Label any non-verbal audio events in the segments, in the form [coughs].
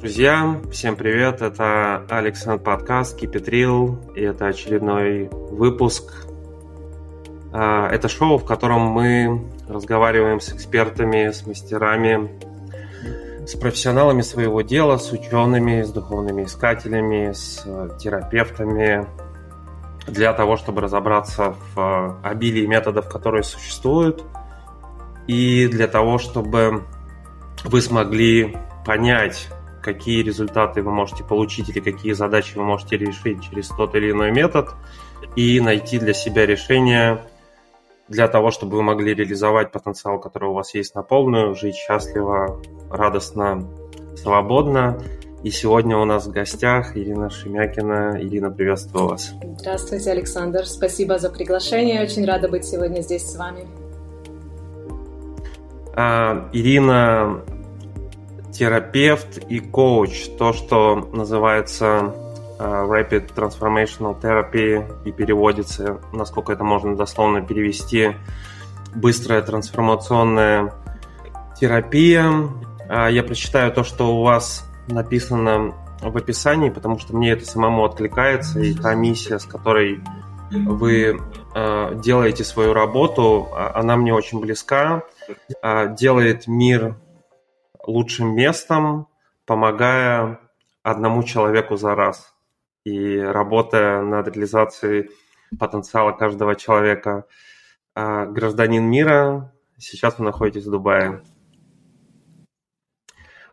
Друзья, всем привет! Это Александр подкаст Real, и это очередной выпуск. А, это шоу, в котором мы разговариваем с экспертами, с мастерами, с профессионалами своего дела, с учеными, с духовными искателями, с терапевтами, для того, чтобы разобраться в обилии методов, которые существуют, и для того, чтобы вы смогли понять, какие результаты вы можете получить или какие задачи вы можете решить через тот или иной метод, и найти для себя решение для того, чтобы вы могли реализовать потенциал, который у вас есть на полную, жить счастливо, радостно, свободно. И сегодня у нас в гостях Ирина Шемякина. Ирина, приветствую вас. Здравствуйте, Александр. Спасибо за приглашение. Очень рада быть сегодня здесь с вами. А, Ирина терапевт и коуч, то, что называется uh, Rapid Transformational Therapy и переводится, насколько это можно дословно перевести, быстрая трансформационная терапия. Uh, я прочитаю то, что у вас написано в описании, потому что мне это самому откликается, и та миссия, с которой вы э, делаете свою работу, а, она мне очень близка, э, делает мир лучшим местом, помогая одному человеку за раз и работая над реализацией потенциала каждого человека. А, гражданин мира, сейчас вы находитесь в Дубае.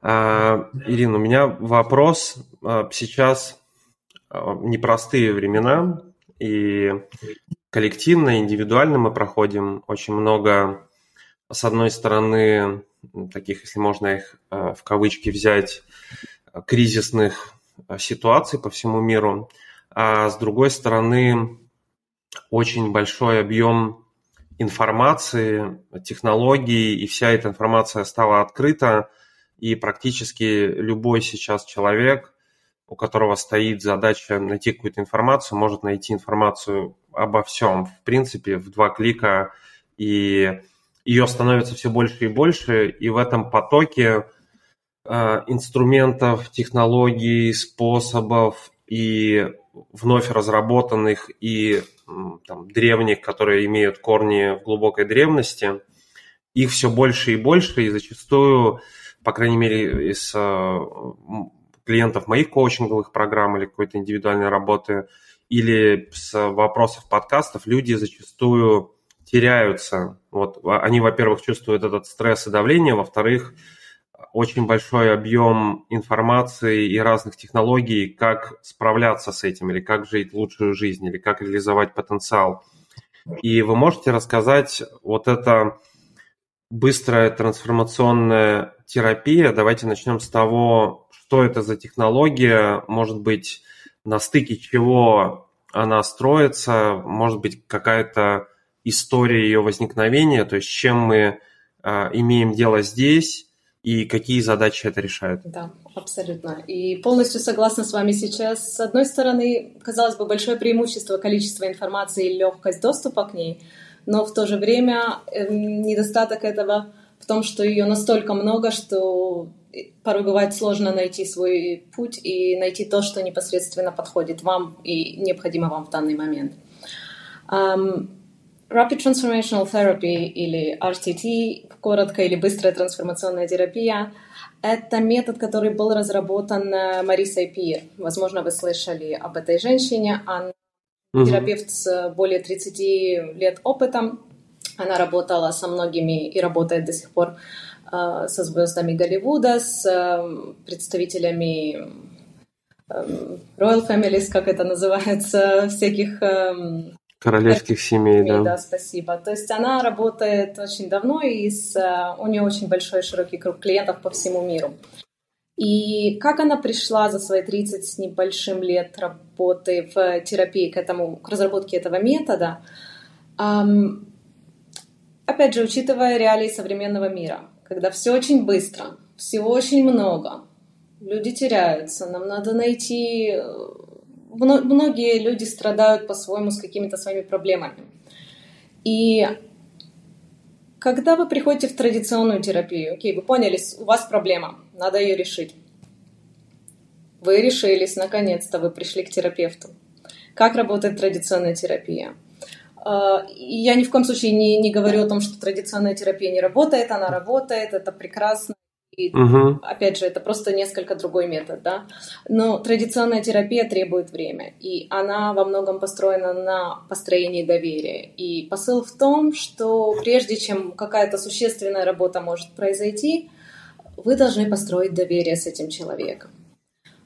А, Ирина, у меня вопрос. А, сейчас непростые времена, и коллективно, индивидуально мы проходим очень много, с одной стороны, таких, если можно их э, в кавычки взять, кризисных э, ситуаций по всему миру, а с другой стороны очень большой объем информации, технологий, и вся эта информация стала открыта, и практически любой сейчас человек, у которого стоит задача найти какую-то информацию, может найти информацию обо всем, в принципе, в два клика, и ее становится все больше и больше, и в этом потоке э, инструментов, технологий, способов и вновь разработанных и там, древних, которые имеют корни в глубокой древности, их все больше и больше, и зачастую, по крайней мере, из э, клиентов моих коучинговых программ или какой-то индивидуальной работы, или с вопросов подкастов, люди зачастую теряются. Вот они, во-первых, чувствуют этот стресс и давление, во-вторых, очень большой объем информации и разных технологий, как справляться с этим, или как жить лучшую жизнь, или как реализовать потенциал. И вы можете рассказать вот это быстрая трансформационная терапия. Давайте начнем с того, что это за технология, может быть, на стыке чего она строится, может быть, какая-то история ее возникновения, то есть чем мы а, имеем дело здесь и какие задачи это решает. Да, абсолютно. И полностью согласна с вами сейчас. С одной стороны, казалось бы, большое преимущество количества информации и легкость доступа к ней, но в то же время э, недостаток этого в том, что ее настолько много, что порой бывает сложно найти свой путь и найти то, что непосредственно подходит вам и необходимо вам в данный момент. Rapid Transformational Therapy или RTT, коротко, или быстрая трансформационная терапия, это метод, который был разработан э, Марисой Пир. Возможно, вы слышали об этой женщине. Она угу. терапевт с более 30 лет опытом. Она работала со многими и работает до сих пор э, со звездами Голливуда, с э, представителями Royal Families, как это называется, всяких эм, Королевских семей, да. Да, спасибо. То есть она работает очень давно, и с, э, у нее очень большой широкий круг клиентов по всему миру. И как она пришла за свои 30 с небольшим лет работы в терапии к, этому, к разработке этого метода, опять же, учитывая реалии современного мира, когда все очень быстро, всего очень много, люди теряются, нам надо найти э, многие люди страдают по-своему с какими-то своими проблемами. И когда вы приходите в традиционную терапию, окей, вы поняли, у вас проблема, надо ее решить. вы решились, наконец-то вы пришли к терапевту. Как работает традиционная терапия? А, я ни в коем случае не, не говорю о том, что традиционная терапия не работает, она работает, это прекрасно. И, угу. опять же, это просто несколько другой метод, да. Но традиционная терапия требует время, и она во многом построена на построении доверия. И посыл в том, что прежде чем какая-то существенная работа может произойти, вы должны построить доверие с этим человеком.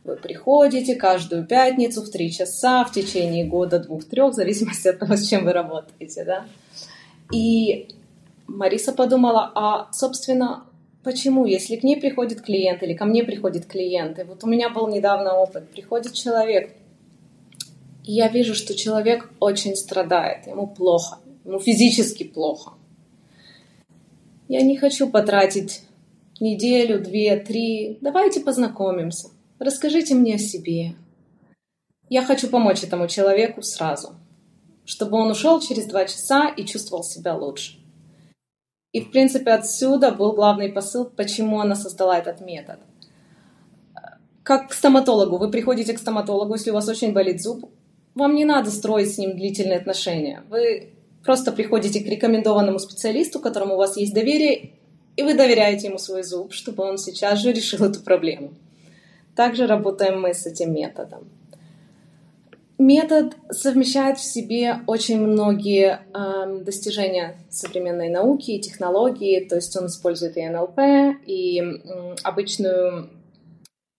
Вы приходите каждую пятницу в три часа в течение года, двух-трех, в зависимости от того, с чем вы работаете, да. И Мариса подумала, а, собственно, почему, если к ней приходит клиент или ко мне приходит клиент, и вот у меня был недавно опыт, приходит человек, и я вижу, что человек очень страдает, ему плохо, ему физически плохо. Я не хочу потратить неделю, две, три. Давайте познакомимся. Расскажите мне о себе. Я хочу помочь этому человеку сразу, чтобы он ушел через два часа и чувствовал себя лучше. И, в принципе, отсюда был главный посыл, почему она создала этот метод. Как к стоматологу. Вы приходите к стоматологу, если у вас очень болит зуб, вам не надо строить с ним длительные отношения. Вы просто приходите к рекомендованному специалисту, которому у вас есть доверие, и вы доверяете ему свой зуб, чтобы он сейчас же решил эту проблему. Также работаем мы с этим методом. Метод совмещает в себе очень многие э, достижения современной науки и технологии, то есть он использует и НЛП, и э, обычную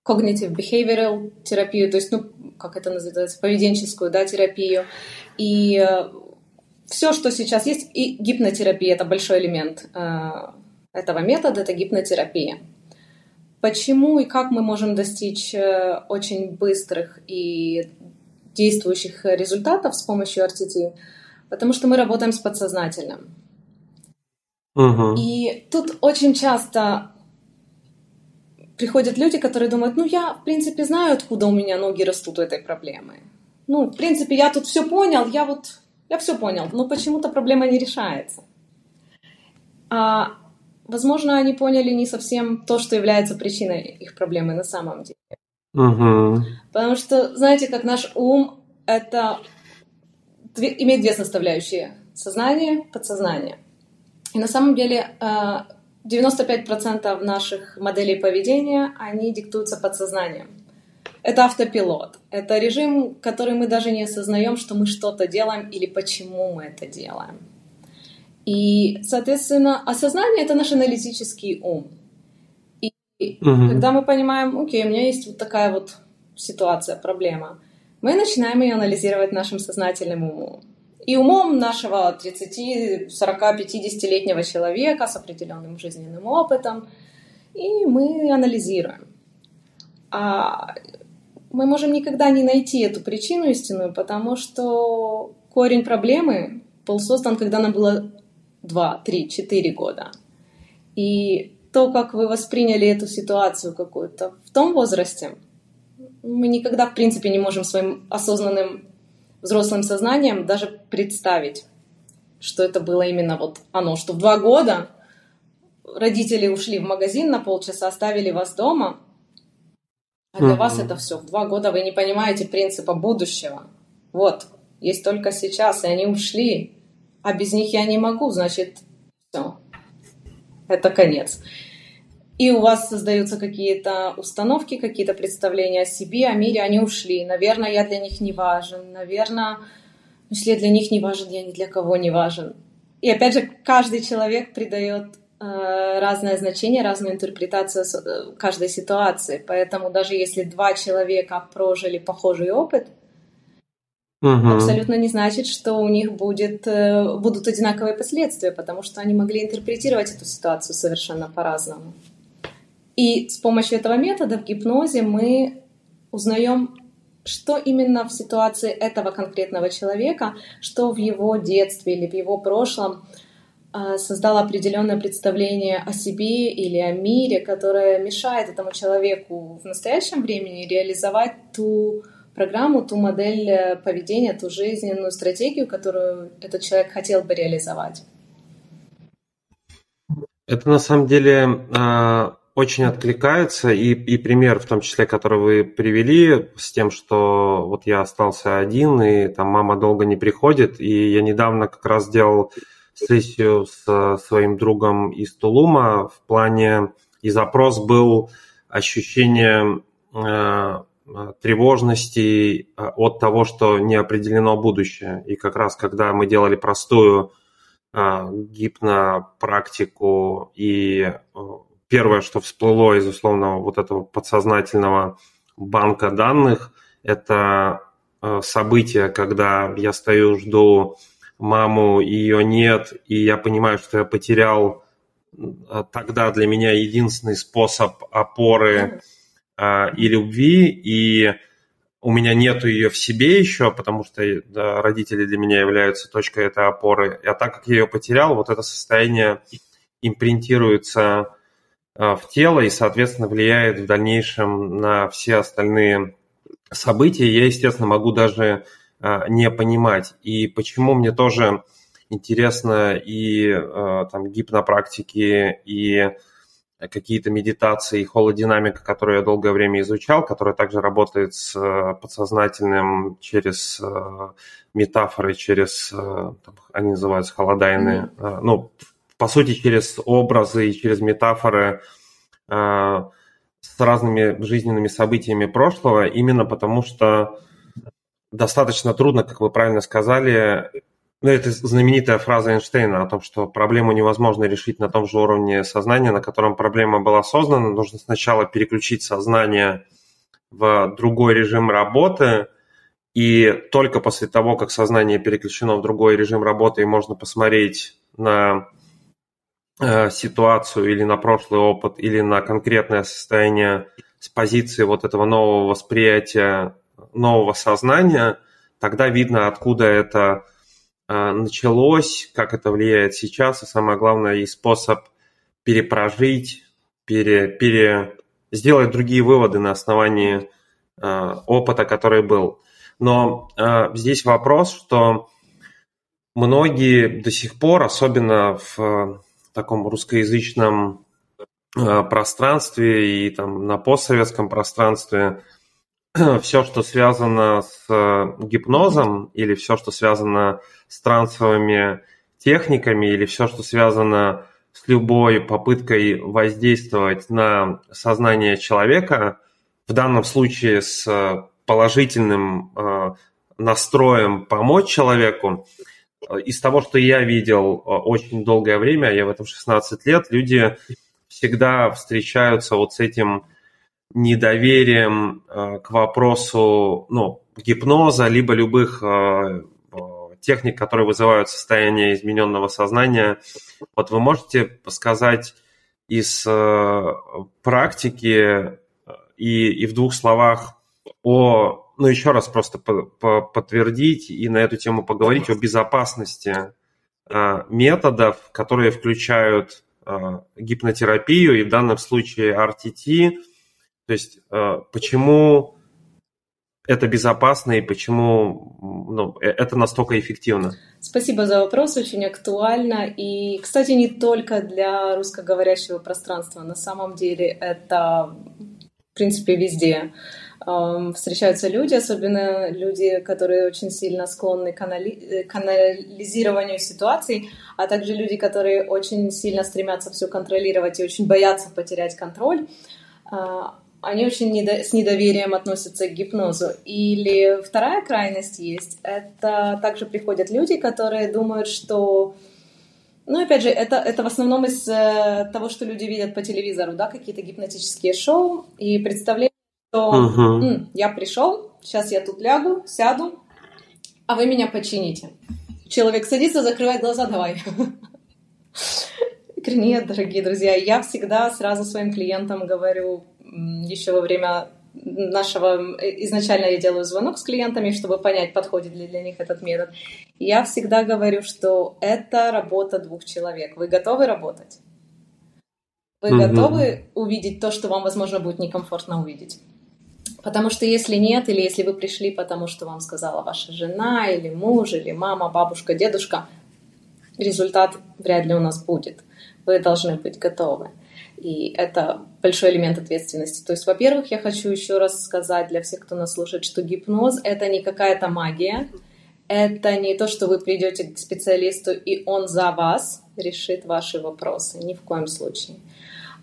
cognitive behavioral терапию, то есть, ну, как это называется, поведенческую, да, терапию, и э, все, что сейчас есть, и гипнотерапия — это большой элемент э, этого метода, это гипнотерапия. Почему и как мы можем достичь э, очень быстрых и действующих результатов с помощью RTT? Потому что мы работаем с подсознательным. Угу. И тут очень часто приходят люди, которые думают, ну я, в принципе, знаю, откуда у меня ноги растут у этой проблемы. Ну, в принципе, я тут все понял, я вот, я все понял, но почему-то проблема не решается. А возможно, они поняли не совсем то, что является причиной их проблемы на самом деле. Угу. Потому что, знаете, как наш ум это имеет две составляющие: сознание, подсознание. И на самом деле 95% э, наших моделей поведения они диктуются подсознанием. Это автопилот. Это режим, который мы даже не осознаем, что мы что-то делаем или почему мы это делаем. И, соответственно, осознание — это наш аналитический ум. Угу. когда мы понимаем, окей, у меня есть вот такая вот ситуация, проблема, мы начинаем ее анализировать нашим сознательным умом. И умом нашего 30, 40, 50-летнего человека с определенным жизненным опытом. И мы анализируем. А мы можем никогда не найти эту причину истинную, потому что корень проблемы был создан, когда нам было два, три, четыре года. И то, как вы восприняли эту ситуацию какую-то в том возрасте, мы никогда, в принципе, не можем своим осознанным взрослым сознанием даже представить, что это было именно вот оно, что в два года родители ушли в магазин на полчаса, оставили вас дома, а для mm-hmm. вас это все. В два года вы не понимаете принципа будущего. Вот, есть только сейчас, и они ушли а без них я не могу, значит, все, это конец. И у вас создаются какие-то установки, какие-то представления о себе, о мире, они ушли. Наверное, я для них не важен. Наверное, если я для них не важен, я ни для кого не важен. И опять же, каждый человек придает э, разное значение, разную интерпретацию э, каждой ситуации. Поэтому даже если два человека прожили похожий опыт – угу. абсолютно не значит, что у них будет, э, будут одинаковые последствия, потому что они могли интерпретировать эту ситуацию совершенно по-разному. И с помощью этого метода в гипнозе мы узнаем, что именно в ситуации этого конкретного человека, что в его детстве или в его прошлом э, создало определенное представление о себе или о мире, которое мешает этому человеку в настоящем времени реализовать ту программу, ту модель э, поведения, ту жизненную стратегию, которую этот человек хотел бы реализовать. Это на самом деле а, очень откликается, и, и пример, в том числе, который вы привели, с тем, что вот я остался один, и там мама долго не приходит, и я недавно как раз делал сессию с своим другом из Тулума в плане, и запрос был ощущение э, тревожности э, от того, что не определено будущее. И как раз когда мы делали простую э, гипнопрактику и э, первое, что всплыло из условного вот этого подсознательного банка данных, это э, событие, когда я стою, жду маму, ее нет, и я понимаю, что я потерял э, тогда для меня единственный способ опоры э, и любви, и у меня нету ее в себе еще, потому что да, родители для меня являются точкой этой опоры. А так как я ее потерял, вот это состояние импринтируется Э, в тело и, соответственно, влияет в дальнейшем на все остальные события. Я, естественно, могу даже э, не понимать. И почему мне тоже интересно и э, там гипнопрактики, и какие-то медитации, и холодинамика, которую я долгое время изучал, которая также работает с подсознательным через метафоры, через, они называются холодайны, mm-hmm. ну, по сути, через образы и через метафоры э, с разными жизненными событиями прошлого, именно потому что достаточно трудно, как вы правильно сказали, ну, это знаменитая фраза Эйнштейна о том, что проблему невозможно решить на том же уровне сознания, на котором проблема была создана. Нужно сначала переключить сознание в другой режим работы, и только после того, как сознание переключено в другой режим работы, и можно посмотреть на Э, ситуацию или на прошлый опыт, или на конкретное состояние с позиции вот этого нового восприятия, нового сознания, тогда видно, откуда это началось, как это влияет сейчас, и самое главное, и способ перепрожить, пере, пере, сделать другие выводы на основании э, опыта, который был. Но здесь вопрос, что многие до сих пор, особенно в таком русскоязычном э, пространстве и там на постсоветском пространстве [clears throat] все, что связано с э, гипнозом или все, что связано с трансовыми техниками или все, что связано с любой попыткой воздействовать на сознание человека, в данном случае с положительным э, настроем помочь человеку, из того, что я видел э, очень долгое время, я в этом 16 лет, люди всегда встречаются вот с этим недоверием э, к вопросу ну, гипноза, либо любых э, техник, которые вызывают состояние измененного сознания. Вот вы можете сказать из практики и, и в двух словах о ну, еще раз просто по по подтвердить и на эту тему поговорить о безопасности э, методов, которые включают э, гипнотерапию и в данном случае RTT. То есть э, почему это безопасно и почему ну, э, это настолько эффективно? Спасибо за вопрос, очень актуально. И, кстати, не только для русскоговорящего пространства. На самом деле это, в принципе, везде встречаются люди, особенно люди, которые очень сильно склонны к, анали- к анализированию ситуаций, а также люди, которые очень сильно стремятся все контролировать и очень боятся потерять контроль. Они очень недо- с недоверием относятся к гипнозу. Или вторая крайность есть, это также приходят люди, которые думают, что ну, опять же, это, это в основном из э, того, что люди видят по телевизору, да, какие-то гипнотические шоу и представления что угу. М, я пришел, сейчас я тут лягу, сяду, а вы меня почините. Человек садится, закрывает глаза, давай. [laughs] Нет, дорогие друзья, я всегда сразу своим клиентам говорю еще во время нашего... Э, изначально я делаю звонок с клиентами, чтобы понять, подходит ли для них этот метод. Я всегда говорю, что это работа двух человек. Вы готовы работать? Вы mm готовы увидеть то, что вам, возможно, будет некомфортно увидеть? Потому что если нет, или если вы пришли, потому что вам сказала ваша жена, или муж, или мама, бабушка, дедушка, результат вряд ли у нас будет. Вы должны быть готовы. И это большой элемент ответственности. То есть, во-первых, я хочу еще раз сказать для всех, кто нас слушает, что гипноз — это не какая-то магия, это не то, что вы придете к специалисту, и он за вас решит ваши вопросы. Ни в коем случае.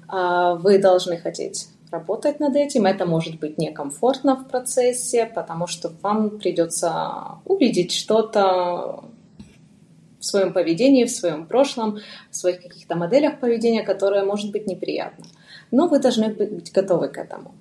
А, вы должны хотеть работать над этим. Это может быть некомфортно в процессе, потому что вам придется увидеть что-то в своем поведении, в своем прошлом, в своих каких-то моделях поведения, которое может быть неприятно. Но вы должны быть готовы к этому.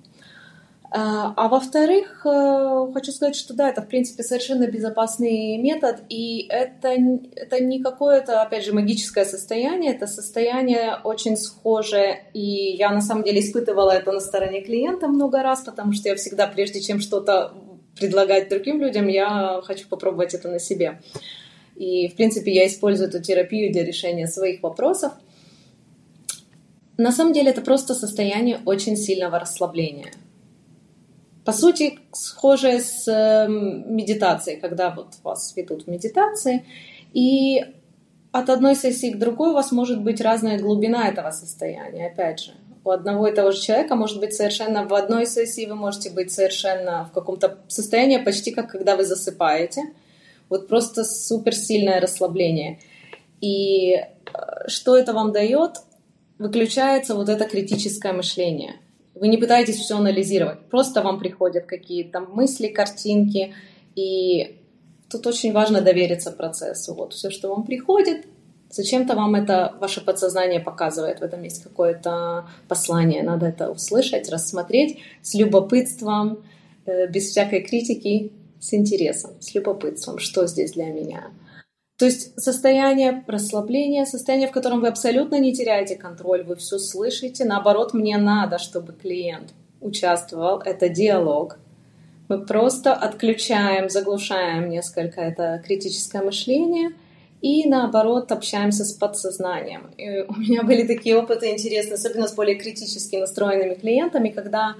А, а во-вторых, э, хочу сказать, что да, это в принципе совершенно безопасный метод, и это, это не какое-то, опять же, магическое состояние, это состояние очень схожее, и я на самом деле испытывала это на стороне клиента много раз, потому что я всегда, прежде чем что-то предлагать другим людям, я хочу попробовать это на себе. И, в принципе, я использую эту терапию для решения своих вопросов. На самом деле это просто состояние очень сильного расслабления – по сути, схожее с эм, медитацией, когда вот вас ведут в медитации, и от одной сессии к другой у вас может быть разная глубина этого состояния, опять же. У одного и того же человека может быть совершенно в одной сессии вы можете быть совершенно в каком-то состоянии, почти как когда вы засыпаете. Вот просто суперсильное расслабление. И э, что это вам дает? Выключается вот это критическое мышление – вы не пытаетесь все анализировать, просто вам приходят какие-то мысли, картинки, и тут очень важно довериться процессу. Вот все, что вам приходит, зачем-то вам это ваше подсознание показывает. В этом есть какое-то послание, надо это услышать, рассмотреть с любопытством, э, без всякой критики, с интересом, с любопытством, что здесь для меня. То есть состояние расслабления, состояние, в котором вы абсолютно не теряете контроль, вы все слышите. Наоборот, мне надо, чтобы клиент участвовал. Это диалог. Мы просто отключаем, заглушаем несколько это критическое мышление и наоборот общаемся с подсознанием. И у меня [laughs] были такие опыты интересные, особенно с более критически настроенными клиентами, когда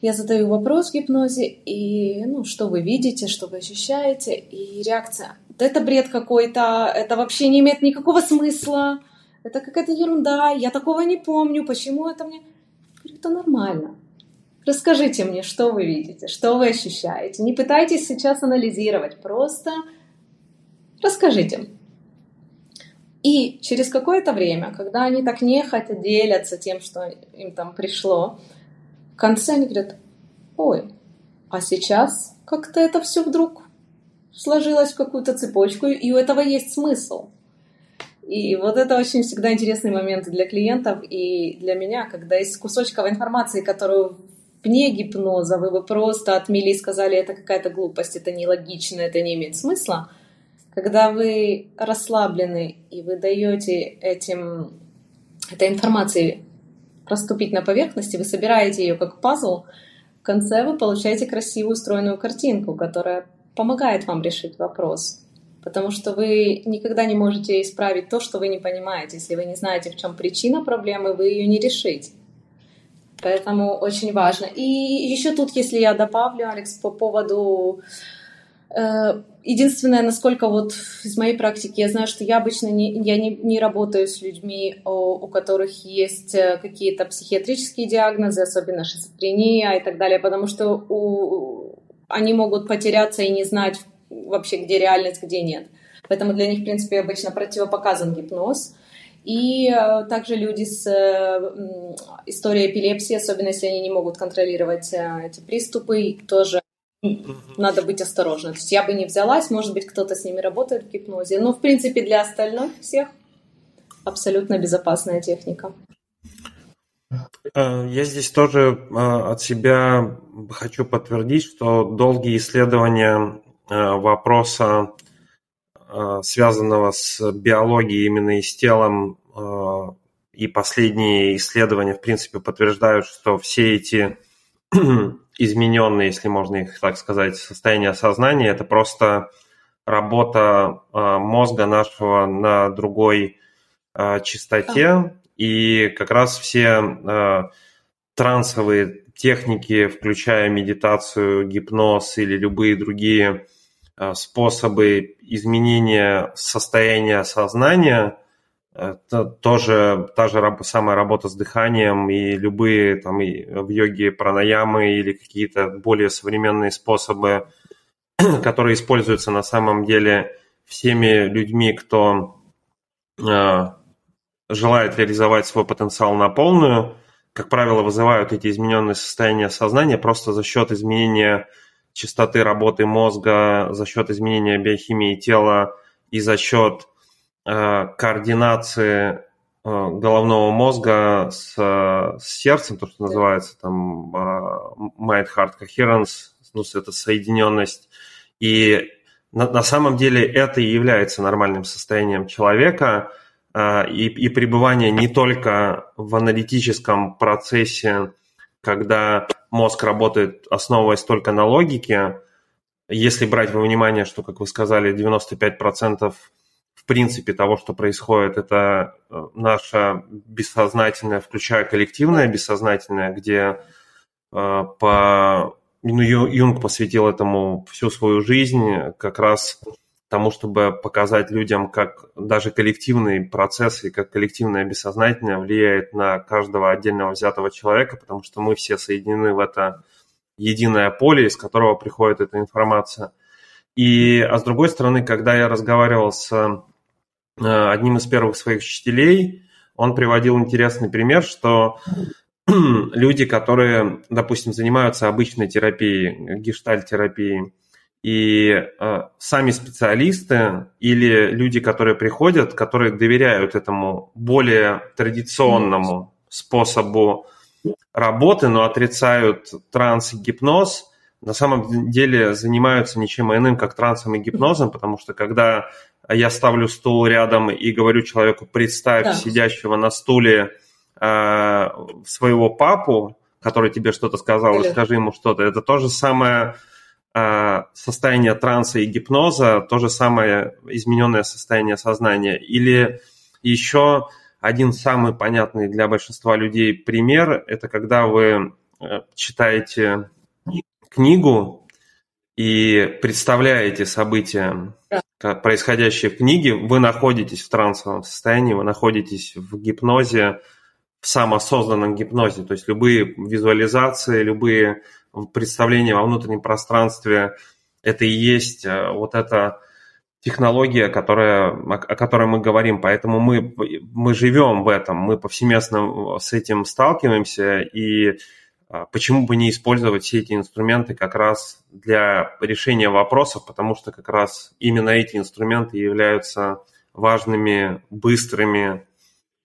я задаю вопрос в гипнозе, и ну, что вы видите, что вы ощущаете, и реакция это бред какой-то, это вообще не имеет никакого смысла, это какая-то ерунда, я такого не помню, почему это мне... Это нормально. Расскажите мне, что вы видите, что вы ощущаете. Не пытайтесь сейчас анализировать, просто расскажите. И через какое-то время, когда они так нехотя делятся тем, что им там пришло, в конце они говорят, ой, а сейчас как-то это все вдруг сложилось в какую-то цепочку, и у этого есть смысл. И вот это очень всегда интересный момент для клиентов и для меня, когда из кусочков информации, которую вне гипноза вы бы просто отмели и сказали, это какая-то глупость, это нелогично, это не имеет смысла, когда вы расслаблены и вы даете этим, этой информации проступить на поверхности, вы собираете ее как пазл, в конце вы получаете красивую устроенную картинку, которая помогает вам решить вопрос. Потому что вы никогда не можете исправить то, что вы не понимаете. Если вы не знаете, в чем причина проблемы, вы ее не решите. Поэтому очень важно. И еще тут, если я добавлю, Алекс, по поводу... Э, единственное, насколько вот из моей практики, я знаю, что я обычно не, я не, не работаю с людьми, у, которых есть э, какие-то психиатрические диагнозы, особенно шизофрения и так далее, потому что у, они могут потеряться и не знать вообще, где реальность, где нет. Поэтому для них, в принципе, обычно противопоказан гипноз. И э, также люди с э, историей эпилепсии, особенно если они не могут контролировать э, эти приступы, тоже надо быть осторожным. То есть я бы не взялась, может быть, кто-то с ними работает в гипнозе. Но, в принципе, для остальных всех абсолютно безопасная техника. Э, я здесь тоже э, от себя хочу подтвердить, что долгие исследования э, вопроса, связанного с биологией именно и с телом, и последние исследования, в принципе, подтверждают, что все эти измененные, если можно их так сказать, состояния сознания, это просто работа мозга нашего на другой частоте, и как раз все э, трансовые техники, включая медитацию, гипноз или любые другие способы изменения состояния сознания, это тоже та же самая работа с дыханием и любые там и в йоге пранаямы или какие-то более современные способы, [clears throat] которые используются на самом деле всеми людьми, кто э, желает реализовать свой потенциал на полную, как правило, вызывают эти измененные состояния сознания просто за счет изменения частоты работы мозга, за счет изменения биохимии тела и за счет координации э, головного мозга с, с сердцем, то, что называется там э, mind-heart coherence, ну, это соединенность. И на, на самом деле это и является нормальным состоянием человека, и, и пребывание не только в аналитическом процессе, когда мозг работает, основываясь только на логике, если брать во внимание, что, как вы сказали, 95% в принципе того, что происходит, это э, наше бессознательное, включая коллективное бессознательное, где э, по ну, Юнг посвятил этому всю свою жизнь как раз тому, чтобы показать людям, как даже коллективные процессы, как коллективное бессознательное влияет на каждого отдельного взятого человека, потому что мы все соединены в это единое поле, из которого приходит эта информация – и, а с другой стороны, когда я разговаривал с одним из первых своих учителей, он приводил интересный пример, что [clears throat] люди, которые, допустим, занимаются обычной терапией, гештальт-терапией, и э, сами специалисты или люди, которые приходят, которые доверяют этому более традиционному способу работы, но отрицают транс и гипноз – на самом деле занимаются ничем иным, как трансом и гипнозом, потому что когда я ставлю стул рядом и говорю человеку, представь да. сидящего на стуле э, своего папу, который тебе что-то сказал, Или... расскажи ему что-то, это то же самое э, состояние транса и гипноза, то же самое измененное состояние сознания. Или еще один самый понятный для большинства людей пример, это когда вы э, читаете книгу и представляете события, да. происходящие в книге, вы находитесь в трансовом состоянии, вы находитесь в гипнозе, в самосозданном гипнозе. То есть любые визуализации, любые представления во внутреннем пространстве, это и есть э, вот эта технология, которая, о которой мы говорим. Поэтому мы, мы живем в этом, мы повсеместно с этим сталкиваемся, и почему бы не использовать все эти инструменты как раз для решения вопросов, потому что как раз именно эти инструменты являются важными, быстрыми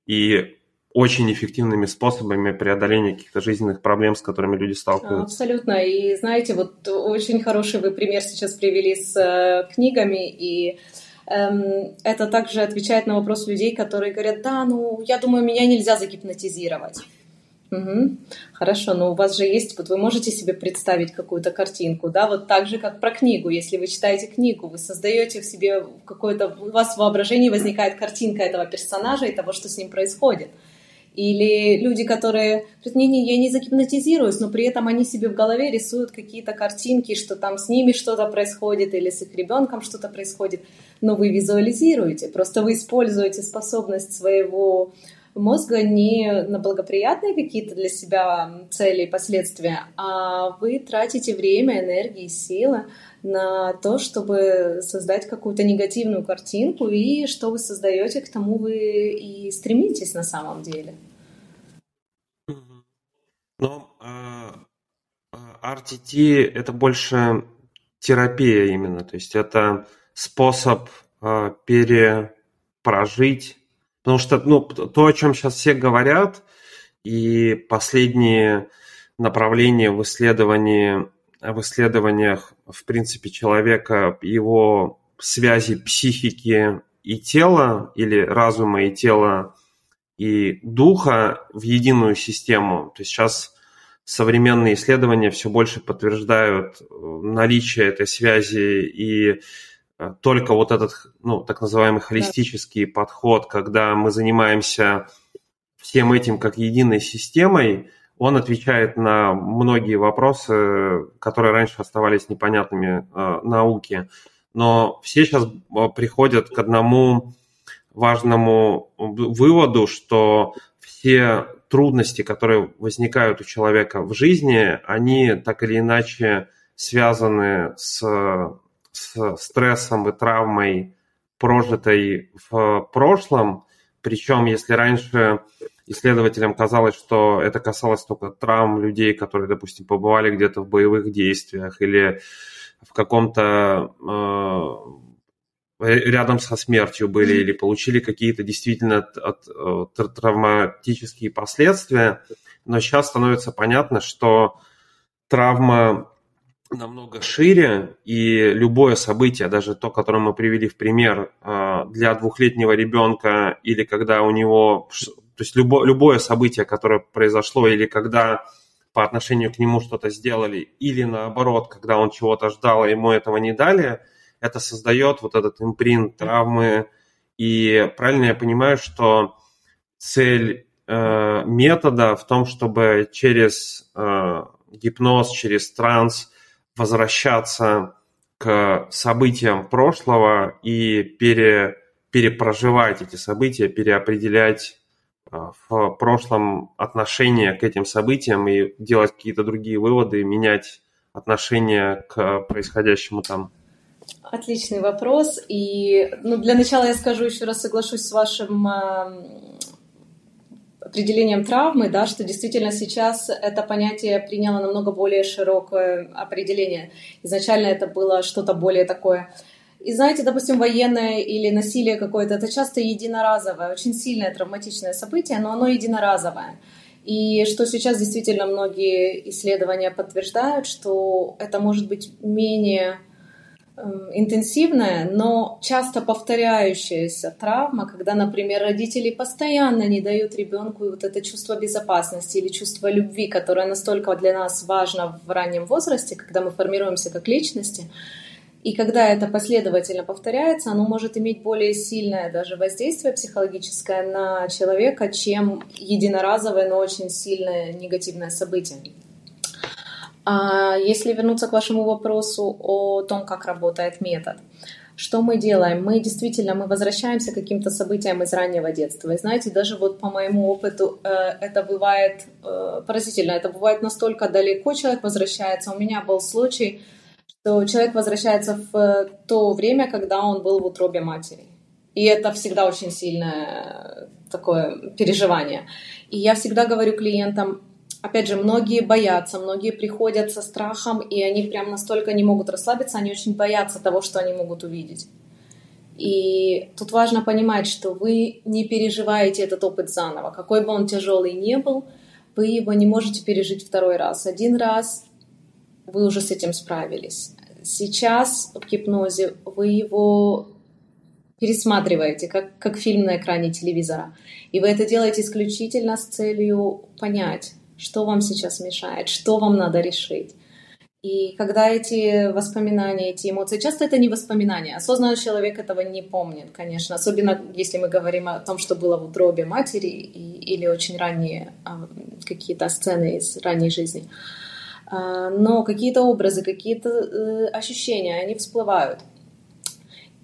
и очень эффективными способами преодоления каких-то жизненных проблем, с которыми люди сталкиваются. Абсолютно. И знаете, вот очень хороший вы пример сейчас привели с э, книгами, и эм, это также отвечает на вопрос людей, которые говорят, да, ну, я думаю, меня нельзя загипнотизировать. Угу. Хорошо, но у вас же есть, вот вы можете себе представить какую-то картинку, да, вот так же, как про книгу. Если вы читаете книгу, вы создаете в себе какое-то, у вас в воображении возникает картинка этого персонажа и того, что с ним происходит. Или люди, которые говорят, не, не, я не загипнотизируюсь, но при этом они себе в голове рисуют какие-то картинки, что там с ними что-то происходит или с их ребенком что-то происходит. Но вы визуализируете, просто вы используете способность своего мозга не на благоприятные какие-то для себя цели и последствия, а вы тратите время, энергию, силы на то, чтобы создать какую-то негативную картинку, и что вы создаете, к тому вы и стремитесь на самом деле. Ну, RTT – это больше терапия именно, то есть это способ а, перепрожить Потому что ну, то, о чем сейчас все говорят, и последние направления в исследовании в исследованиях, в принципе, человека, его связи психики и тела, или разума и тела, и духа в единую систему. То есть сейчас современные исследования все больше подтверждают наличие этой связи и Э, только вот этот, ну, так называемый холистический да. подход, когда мы занимаемся всем этим как единой системой, он отвечает на многие вопросы, которые раньше оставались непонятными э, науке. Но все сейчас э, приходят к одному важному выводу, что все трудности, которые возникают у человека в жизни, они так или иначе связаны с, с стрессом и травмой, прожитой в прошлом. Причем, если раньше исследователям казалось, что это касалось только травм людей, которые, допустим, побывали где-то в боевых действиях или в каком-то э, рядом со смертью были или получили какие-то действительно э, травматические последствия. Но сейчас становится понятно, что травма намного шире, и любое событие, даже то, которое мы привели в пример э, для двухлетнего ребенка, или когда у него, то есть любо, любое событие, которое произошло, или когда по отношению к нему что-то сделали, или наоборот, когда он чего-то ждал, а ему этого не дали, это создает вот этот импринт травмы. И правильно я понимаю, что цель э, метода в том, чтобы через э, гипноз, через транс возвращаться к событиям прошлого и пере, перепроживать эти события, переопределять а, в прошлом отношение к этим событиям и делать какие-то другие выводы, менять отношение к происходящему там? Отличный вопрос. И ну, для начала я скажу, еще раз соглашусь с вашим э, определением травмы, да, что действительно сейчас это понятие приняло намного более широкое определение. Изначально это было что-то более такое и знаете, допустим, военное или насилие какое-то, это часто единоразовое, очень сильное травматичное событие, но оно единоразовое. И что сейчас действительно многие исследования подтверждают, что это может быть менее интенсивная, но часто повторяющаяся травма, когда, например, родители постоянно не дают ребенку вот это чувство безопасности или чувство любви, которое настолько для нас важно в раннем возрасте, когда мы формируемся как личности, и когда это последовательно повторяется, оно может иметь более сильное даже воздействие психологическое на человека, чем единоразовое, но очень сильное негативное событие. А если вернуться к вашему вопросу о том, как работает метод, что мы делаем? Мы действительно мы возвращаемся к каким-то событиям из раннего детства. И знаете, даже вот по моему опыту э, это бывает э, поразительно. Это бывает настолько далеко человек возвращается. У меня был случай, то человек возвращается в э, то время, когда он был в утробе матери. И это всегда очень сильное такое переживание. И я всегда говорю клиентам, опять же, многие боятся, многие приходят со страхом, и они прям настолько не могут расслабиться, они очень боятся того, что они могут увидеть. И тут важно понимать, что вы не переживаете этот опыт заново. Какой бы он тяжелый ни был, вы его не можете пережить второй раз. Один раз вы уже с этим справились. Сейчас в гипнозе вы его пересматриваете, как, как фильм на экране телевизора. И вы это делаете исключительно с целью понять, что вам сейчас мешает, что вам надо решить. И когда эти воспоминания, эти эмоции, часто это не воспоминания, осознанный человек этого не помнит, конечно, особенно если мы говорим о том, что было в утробе матери и, или очень ранние а, какие-то сцены из ранней жизни. А, но какие-то образы, какие-то э, ощущения, они всплывают.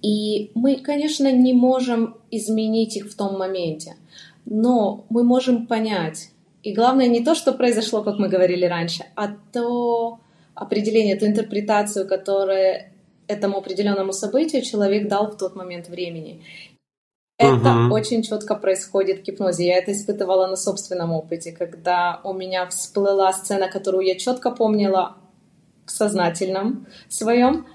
И мы, конечно, не можем изменить их в том моменте, но мы можем понять. И главное не то, что произошло, как мы говорили раньше, а то определение, ту интерпретацию, которое этому определенному событию человек дал в тот момент времени. Это uh-huh. очень четко происходит в гипнозе. Я это испытывала на собственном опыте, когда у меня всплыла сцена, которую я четко помнила в сознательном своем,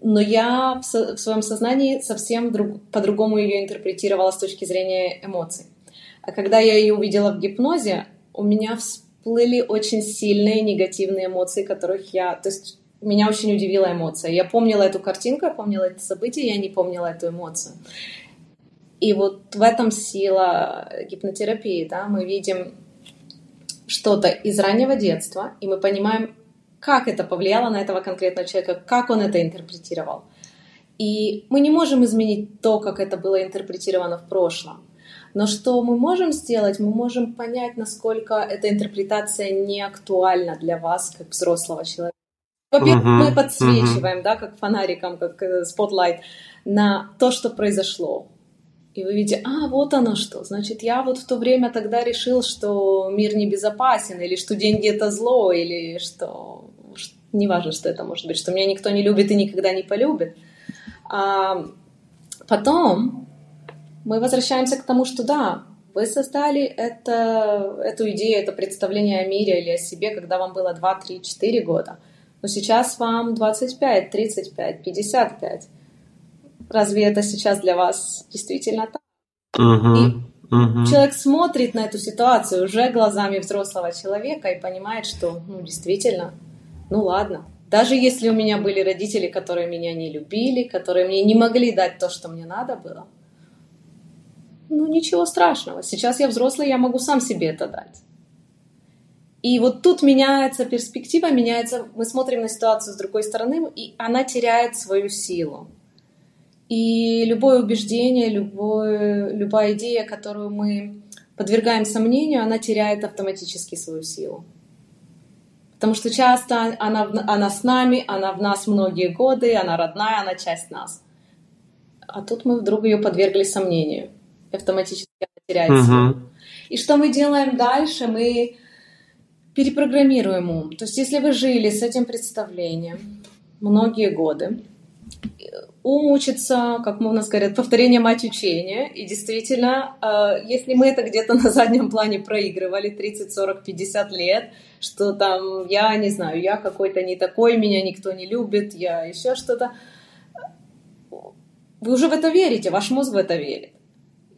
но я в, со- в своем сознании совсем друг- по-другому ее интерпретировала с точки зрения эмоций. А когда я ее увидела в гипнозе, у меня всплыли очень сильные негативные эмоции, которых я... То есть меня очень удивила эмоция. Я помнила эту картинку, я помнила это событие, я не помнила эту эмоцию. И вот в этом сила гипнотерапии, да, мы видим что-то из раннего детства, и мы понимаем, как это повлияло на этого конкретного человека, как он это интерпретировал. И мы не можем изменить то, как это было интерпретировано в прошлом. Но что мы можем сделать? Мы можем понять, насколько эта интерпретация не актуальна для вас, как взрослого человека. Во-первых, uh-huh, мы подсвечиваем, uh-huh. да, как фонариком, как spotlight, э, на то, что произошло И вы видите, а, вот оно что. Значит, я вот в то время тогда решил, что мир небезопасен, или что деньги это зло, или что... Неважно, что это может быть, что меня никто не любит и никогда не полюбит. А потом мы возвращаемся к тому, что да, вы создали это, эту идею, это представление о мире или о себе, когда вам было 2, 3, 4 года. Но сейчас вам 25, 35, 55 разве это сейчас для вас действительно так? И uh-huh. человек смотрит на эту ситуацию уже глазами взрослого человека и понимает, что, ну, действительно, ну ладно. Даже если у меня были родители, которые меня не любили, которые мне не могли дать то, что мне надо было, ну ничего страшного. Сейчас я взрослый, я могу сам себе это дать. И вот тут меняется перспектива, меняется, мы смотрим на ситуацию с другой стороны, и она теряет свою силу. И любое убеждение, любое, любая идея, которую мы подвергаем сомнению, она теряет автоматически свою силу. Потому что часто она, она с нами, она в нас многие годы, она родная, она часть нас. А тут мы вдруг ее подвергли сомнению. Автоматически она теряет uh-huh. силу. И что мы делаем дальше? Мы перепрограммируем ум. То есть если вы жили с этим представлением многие годы, ум учится, как у нас говорят, повторение мать учения. И действительно, э, если мы это где-то на заднем плане проигрывали 30, 40, 50 лет, что там я не знаю, я какой-то не такой, меня никто не любит, я еще что-то, вы уже в это верите, ваш мозг в это верит.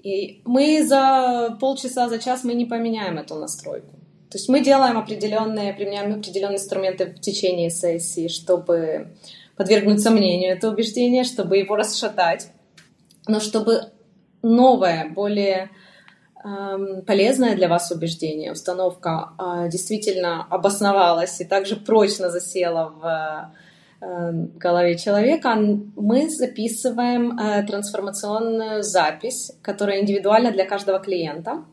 И мы за полчаса, за час мы не поменяем эту настройку. То есть мы делаем определенные, применяем определенные инструменты в течение сессии, чтобы подвергнуть сомнению это убеждение, чтобы его расшатать, но чтобы новое, более э, полезное для вас убеждение, установка э, действительно обосновалась и также прочно засела в голове человека, мы записываем э, трансформационную запись, которая индивидуальна для каждого клиента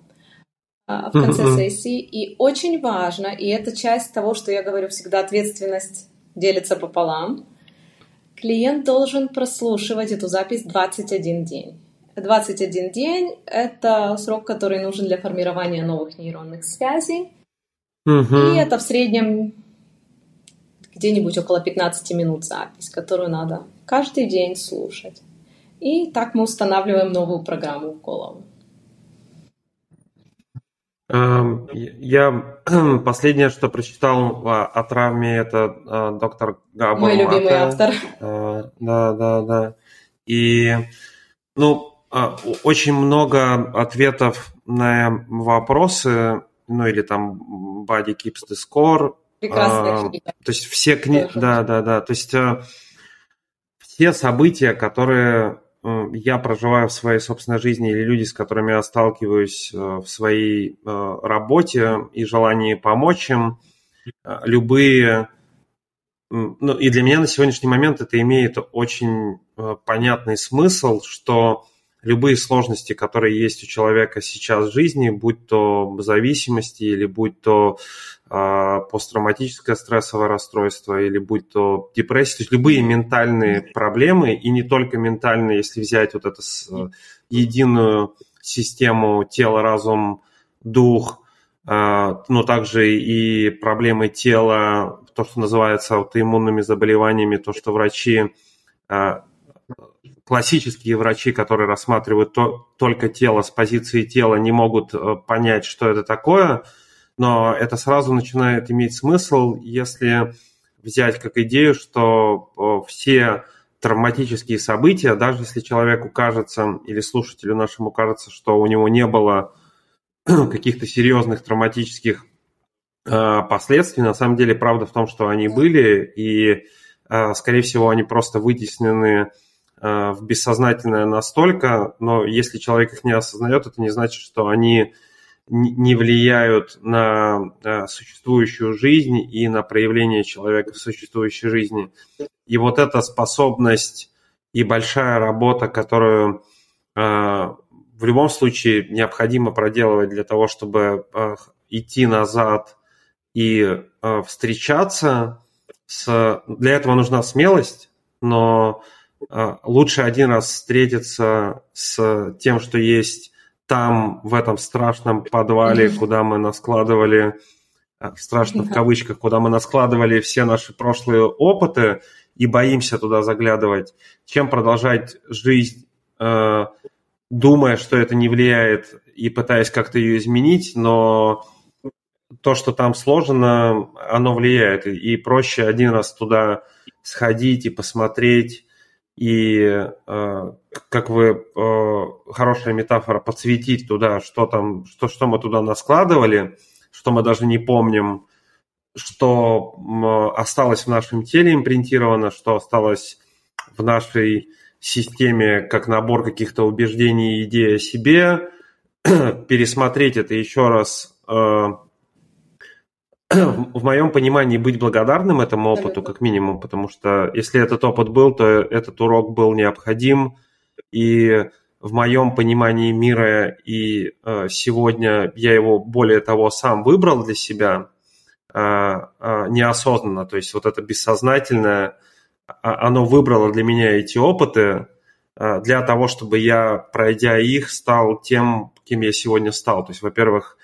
э, в конце mm-hmm. сессии. И очень важно, и это часть того, что я говорю всегда, ответственность делится пополам клиент должен прослушивать эту запись 21 день. 21 день — это срок, который нужен для формирования новых нейронных связей. Угу. И это в среднем где-нибудь около 15 минут запись, которую надо каждый день слушать. И так мы устанавливаем новую программу в голову. Эм, я [clears throat] последнее, что прочитал о травме, это э, доктор Габор Мой любимый автор. Э, да, да, да. И, ну, э, очень много ответов на вопросы, ну, или там Body Keeps the Score. Прекрасная книга. То есть все книги, да, да, да. То есть все события, которые Э, я проживаю в своей собственной жизни или люди, с которыми я сталкиваюсь э, в своей э, работе и желании помочь им, любые... Ну, и для меня на сегодняшний момент это имеет очень понятный смысл, что любые сложности, которые есть у человека сейчас в жизни, будь то зависимости или будь то э, посттравматическое стрессовое расстройство или будь то депрессия, то есть любые ментальные проблемы, и не только ментальные, если взять вот эту с, единую систему тело, разум, дух, э, но также и проблемы тела, то, что называется аутоиммунными заболеваниями, то, что врачи э, классические врачи, которые рассматривают то, только тело с позиции тела, не могут э, понять, что это такое, но это сразу начинает иметь смысл, если взять как идею, что э, все травматические события, даже если человеку кажется или слушателю нашему кажется, что у него не было [clears throat] каких-то серьезных травматических э, последствий, на самом деле правда в том, что они были, и, скорее всего, они просто вытеснены Э, в бессознательное настолько, но если человек их не осознает, это не значит, что они не влияют на э, существующую жизнь и на проявление человека в существующей жизни. И вот эта способность и большая работа, которую э, в любом случае необходимо проделывать для того, чтобы идти назад и встречаться с... Для этого нужна смелость, но лучше один раз встретиться с тем, что есть там, в этом страшном подвале, куда мы наскладывали, страшно в кавычках, куда мы наскладывали все наши прошлые опыты и боимся туда заглядывать, чем продолжать жизнь, думая, что это не влияет и пытаясь как-то ее изменить, но то, что там сложено, оно влияет. И проще один раз туда сходить и посмотреть, и, э, как вы, э, хорошая метафора, подсветить туда, что там, что, что мы туда наскладывали, что мы даже не помним, что осталось в нашем теле импринтировано, что осталось в нашей системе как набор каких-то убеждений и идей о себе, [clears throat] пересмотреть это еще раз э, [coughs] в моем понимании быть благодарным этому опыту, как минимум, потому что если этот опыт был, то этот урок был необходим. И в моем понимании мира и э, сегодня я его, более того, сам выбрал для себя э, э, неосознанно. То есть вот это бессознательное, а, оно выбрало для меня эти опыты э, для того, чтобы я, пройдя их, стал тем, кем я сегодня стал. То есть, во-первых,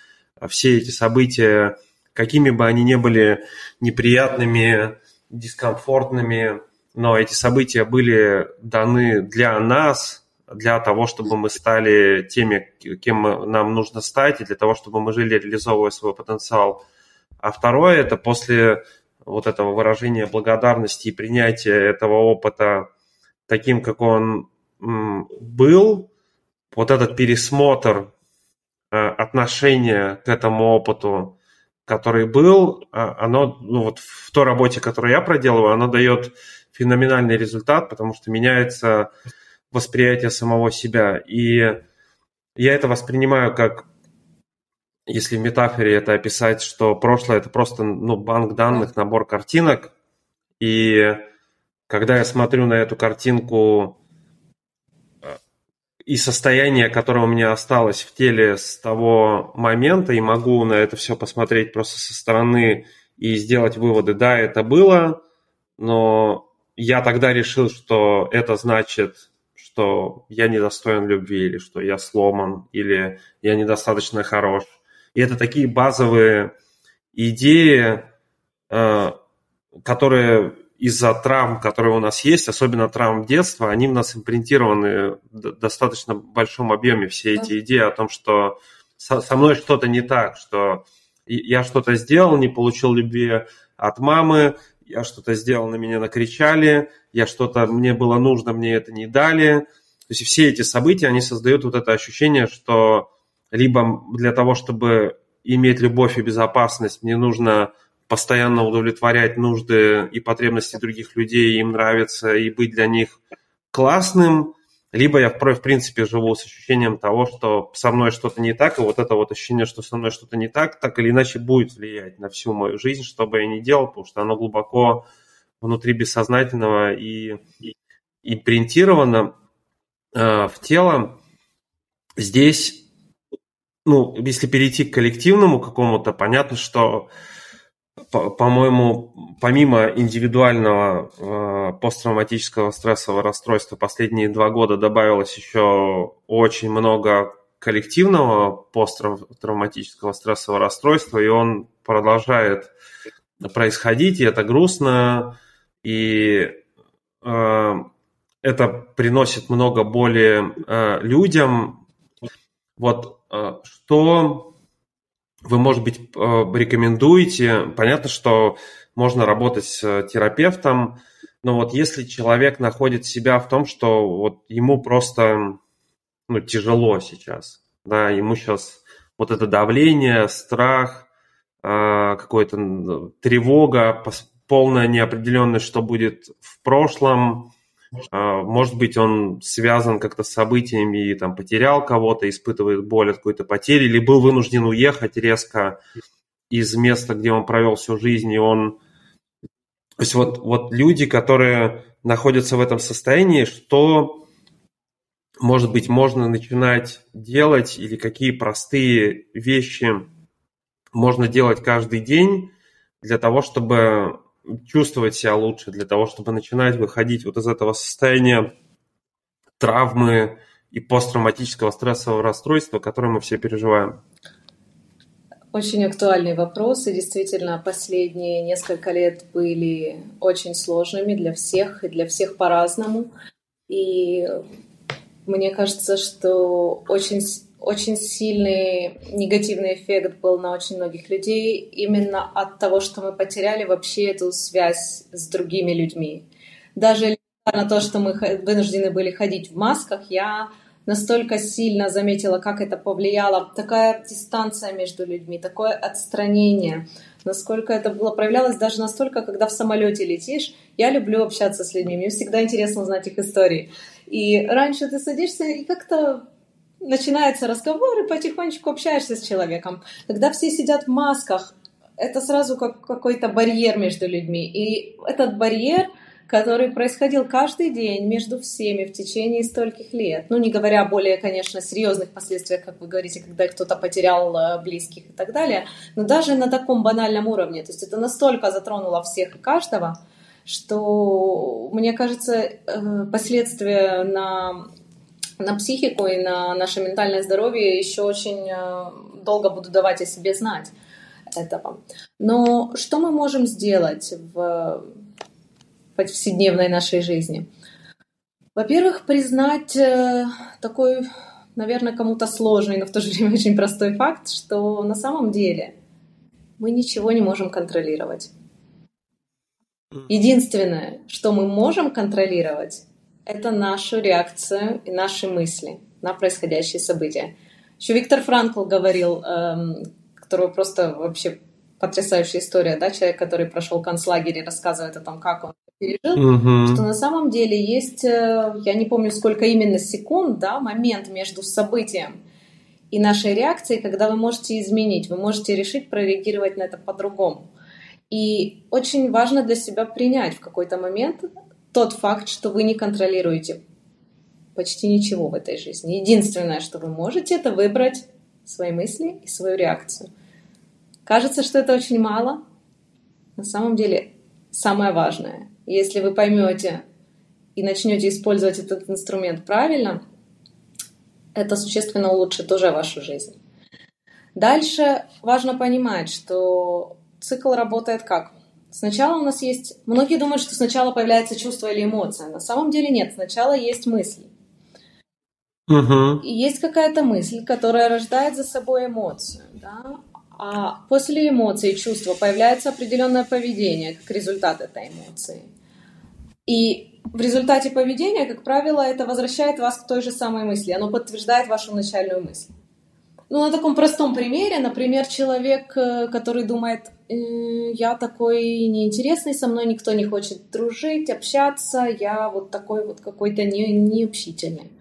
все эти события какими бы они ни были неприятными, дискомфортными, но эти события были даны для нас, для того, чтобы мы стали теми, кем нам нужно стать, и для того, чтобы мы жили, реализовывая свой потенциал. А второе – это после вот этого выражения благодарности и принятия этого опыта таким, как он был, вот этот пересмотр э, отношения к этому опыту, который был, а, оно, ну вот в той работе, которую я проделываю, оно дает феноменальный результат, потому что меняется восприятие самого себя. И я это воспринимаю как, если в метафоре это описать, что прошлое это просто ну, банк данных, набор картинок. И когда я смотрю на эту картинку и состояние, которое у меня осталось в теле с того момента, и могу на это все посмотреть просто со стороны и сделать выводы, да, это было, но я тогда решил, что это значит, что я недостоин любви, или что я сломан, или я недостаточно хорош. И это такие базовые идеи, э, которые из-за травм, которые у нас есть, особенно травм детства, они в нас импринтированы в достаточно большом объеме. Все эти идеи о том, что со, со мной что-то не так, что я что-то сделал, не получил любви от мамы, я что-то сделал, на меня накричали, я что-то, мне было нужно, мне это не дали. То есть все эти события, они создают вот это ощущение, что либо для того, чтобы иметь любовь и безопасность, мне нужно постоянно удовлетворять нужды и потребности других людей, им нравится, и быть для них классным, либо я, в принципе, живу с ощущением того, что со мной что-то не так, и вот это вот ощущение, что со мной что-то не так, так или иначе будет влиять на всю мою жизнь, что бы я ни делал, потому что оно глубоко внутри бессознательного и, и, и принтировано э, в тело. Здесь, ну, если перейти к коллективному какому-то, понятно, что по-моему, помимо индивидуального э, посттравматического стрессового расстройства последние два года добавилось еще очень много коллективного посттравматического стрессового расстройства, и он продолжает происходить, и это грустно, и э, это приносит много боли э, людям. Вот э, что вы, может быть, э, рекомендуете, понятно, что можно работать с терапевтом, но вот если человек находит себя в том, что вот ему просто ну, тяжело сейчас, да, ему сейчас вот это давление, страх, э, какая-то тревога, полная неопределенность, что будет в прошлом, может быть, он связан как-то с событиями и там потерял кого-то, испытывает боль от какой-то потери, или был вынужден уехать резко из места, где он провел всю жизнь, и он... То есть вот, вот люди, которые находятся в этом состоянии, что, может быть, можно начинать делать, или какие простые вещи можно делать каждый день для того, чтобы чувствовать себя лучше, для того, чтобы начинать выходить вот из этого состояния травмы и посттравматического стрессового расстройства, которое мы все переживаем? Очень актуальный вопрос, и действительно последние несколько лет были очень сложными для всех, и для всех по-разному. И мне кажется, что очень, очень сильный негативный эффект был на очень многих людей именно от того, что мы потеряли вообще эту связь с другими людьми. Даже на то, что мы вынуждены были ходить в масках, я настолько сильно заметила, как это повлияло, такая дистанция между людьми, такое отстранение, насколько это было проявлялось даже настолько, когда в самолете летишь. Я люблю общаться с людьми, мне всегда интересно узнать их истории. И раньше ты садишься и как-то начинается разговор, и потихонечку общаешься с человеком. Когда все сидят в масках, это сразу как какой-то барьер между людьми. И этот барьер — который происходил каждый день между всеми в течение стольких лет. Ну, не говоря о более, конечно, серьезных последствиях, как вы говорите, когда кто-то потерял э, близких и так далее, но даже на таком банальном уровне. То есть это настолько затронуло всех и каждого, что, мне кажется, э, последствия на, на психику и на наше ментальное здоровье еще очень э, долго будут давать о себе знать этого. Но что мы можем сделать в повседневной нашей жизни. Во-первых, признать э, такой, наверное, кому-то сложный, но в то же время [laughs] очень простой факт, что на самом деле мы ничего не можем контролировать. Единственное, что мы можем контролировать, это нашу реакцию и наши мысли на происходящие события. Еще Виктор Франкл говорил, эм, которого просто вообще потрясающая история, да, человек, который прошел концлагерь и рассказывает о том, как он пережил, угу. что на самом деле есть, э, я не помню, сколько именно секунд, да, момент между событием и нашей реакцией, когда вы можете изменить, вы можете решить прореагировать на это по-другому. И очень важно для себя принять в какой-то момент тот факт, что вы не контролируете почти ничего в этой жизни. Единственное, что вы можете, это выбрать свои мысли и свою реакцию. Кажется, что это очень мало. На самом деле самое важное. Если вы поймете и начнете использовать этот инструмент правильно, это существенно улучшит уже вашу жизнь. Дальше важно понимать, что цикл работает как? Сначала у нас есть... Многие думают, что сначала появляется чувство или эмоция. На самом деле нет. Сначала есть мысль. Угу. И есть какая-то мысль, которая рождает за собой эмоцию. Да? А после эмоций и чувства появляется определенное поведение как результат этой эмоции. И в результате поведения, как правило, это возвращает вас к той же самой мысли, оно подтверждает вашу начальную мысль. Ну, на таком простом примере, например, человек, э, который думает, я такой неинтересный, со мной никто не хочет дружить, общаться, я вот такой вот какой-то не, необщительный.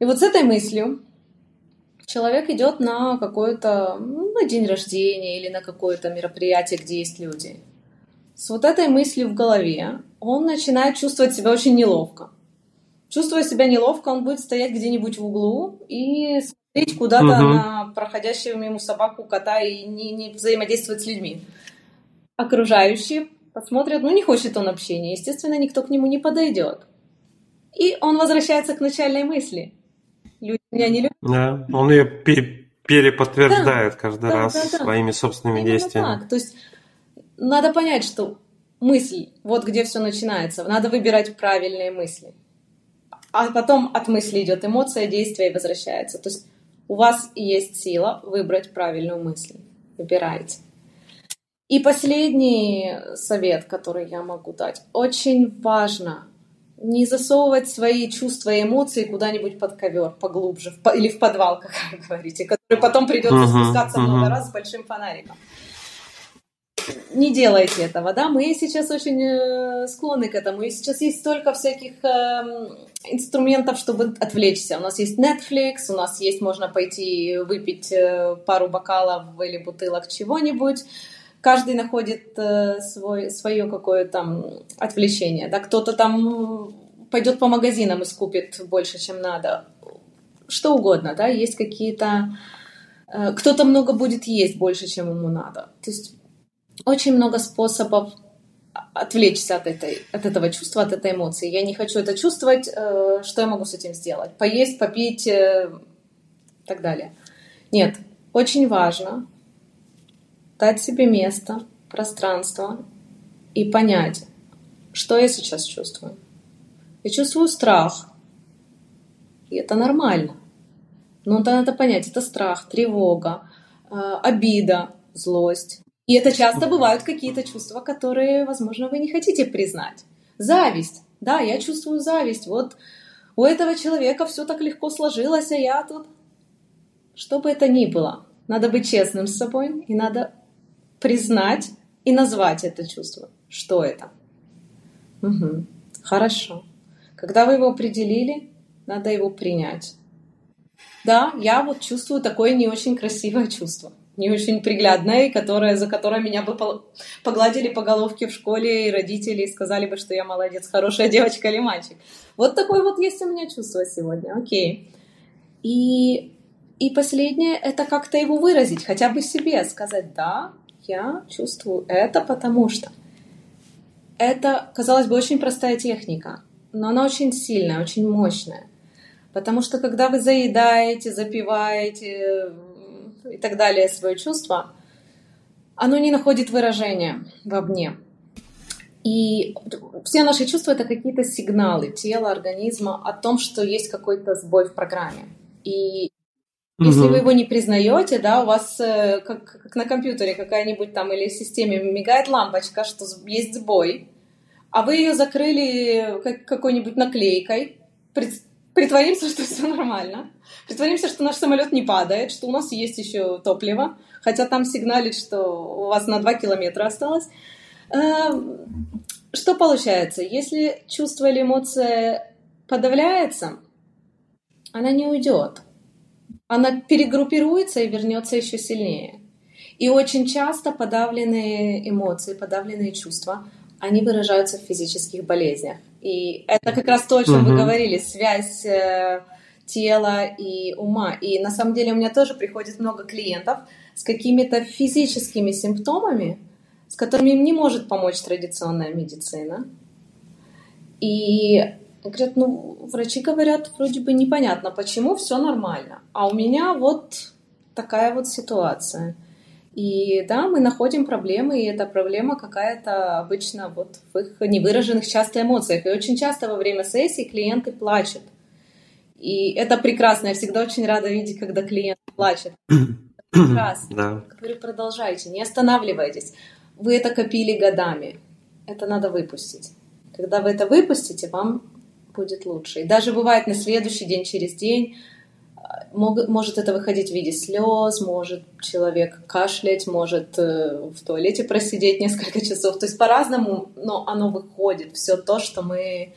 И вот с этой мыслью человек идет на какой-то, ну, день рождения или на какое-то мероприятие, где есть люди. С вот этой мыслью в голове он начинает чувствовать себя очень неловко. Чувствуя себя неловко, он будет стоять где-нибудь в углу и смотреть куда-то угу. на проходящего мимо собаку, кота и не, не взаимодействовать с людьми. Окружающие посмотрят, ну не хочет он общения, естественно, никто к нему не подойдет. И он возвращается к начальной мысли. Люди меня не любят. Да, он ее переподтверждает да, каждый да, раз да, да. своими собственными Именно действиями. Так. То есть надо понять, что мысль, вот где все начинается. Надо выбирать правильные мысли. А потом от мысли идет эмоция, действие и возвращается. То есть у вас есть сила выбрать правильную мысль. Выбирайте. И последний совет, который я могу дать. Очень важно не засовывать свои чувства и эмоции куда-нибудь под ковер, поглубже, в, или в подвал, как вы говорите, который потом придется uh-huh, спускаться uh-huh. много раз с большим фонариком не делайте этого, да, мы сейчас очень э, склонны к этому, и сейчас есть столько всяких э, инструментов, чтобы отвлечься. У нас есть Netflix, у нас есть, можно пойти выпить э, пару бокалов или бутылок чего-нибудь, каждый находит э, свой, свое какое-то отвлечение, да, кто-то там пойдет по магазинам и скупит больше, чем надо, что угодно, да, есть какие-то... Кто-то много будет есть больше, чем ему надо. То есть очень много способов отвлечься от, этой, от этого чувства, от этой эмоции. Я не хочу это чувствовать, э, что я могу с этим сделать? Поесть, попить э, и так далее. Нет, очень важно дать себе место, пространство и понять, что я сейчас чувствую. Я чувствую страх, и это нормально. Но надо понять, это страх, тревога, э, обида, злость. И это часто бывают какие-то чувства, которые, возможно, вы не хотите признать. Зависть. Да, я чувствую зависть. Вот у этого человека все так легко сложилось, а я тут... Что бы это ни было, надо быть честным с собой, и надо признать и назвать это чувство. Что это? Угу. Хорошо. Когда вы его определили, надо его принять. Да, я вот чувствую такое не очень красивое чувство не очень приглядной, которая, за которой меня бы погладили по головке в школе и родители и сказали бы, что я молодец, хорошая девочка или мальчик. Вот такое вот есть у меня чувство сегодня, окей. И, и последнее — это как-то его выразить, хотя бы себе, сказать, да, я чувствую это, потому что. Это, казалось бы, очень простая техника, но она очень сильная, очень мощная. Потому что когда вы заедаете, запиваете, и так далее свое чувство, оно не находит выражения вовне. И все наши чувства это какие-то сигналы тела, организма о том, что есть какой-то сбой в программе. И если вы его не признаете, да, у вас э, как, как на компьютере какая-нибудь там или системе мигает лампочка, что есть сбой, а вы ее закрыли как, какой-нибудь наклейкой, притворимся, [laughs] что все нормально. Притворимся, что наш самолет не падает, что у нас есть еще топливо, хотя там сигналит, что у вас на 2 километра осталось. Эм, что получается? Если чувство или эмоция подавляется, она не уйдет. Она перегруппируется и вернется еще сильнее. И очень часто подавленные эмоции, подавленные чувства, они выражаются в физических болезнях. И это как раз то, о чем угу. вы говорили, связь э, тела и ума. И на самом деле у меня тоже приходит много клиентов с какими-то физическими симптомами, с которыми им не может помочь традиционная медицина. И говорят, ну, врачи говорят, вроде бы непонятно, почему все нормально. А у меня вот такая вот ситуация. И да, мы находим проблемы, и эта проблема какая-то обычно вот в их невыраженных часто эмоциях. И очень часто во время сессии клиенты плачут. И это прекрасно. Я всегда очень рада видеть, когда клиент плачет. [clears throat] Прекрасно. Да. Говорю, продолжайте, не останавливайтесь. Вы это копили годами. Это надо выпустить. Когда вы это выпустите, вам будет лучше. И даже бывает на следующий день, через день, может это выходить в виде слез, может человек кашлять, может э, в туалете просидеть несколько часов. То есть по-разному, но оно выходит. Все то, что мы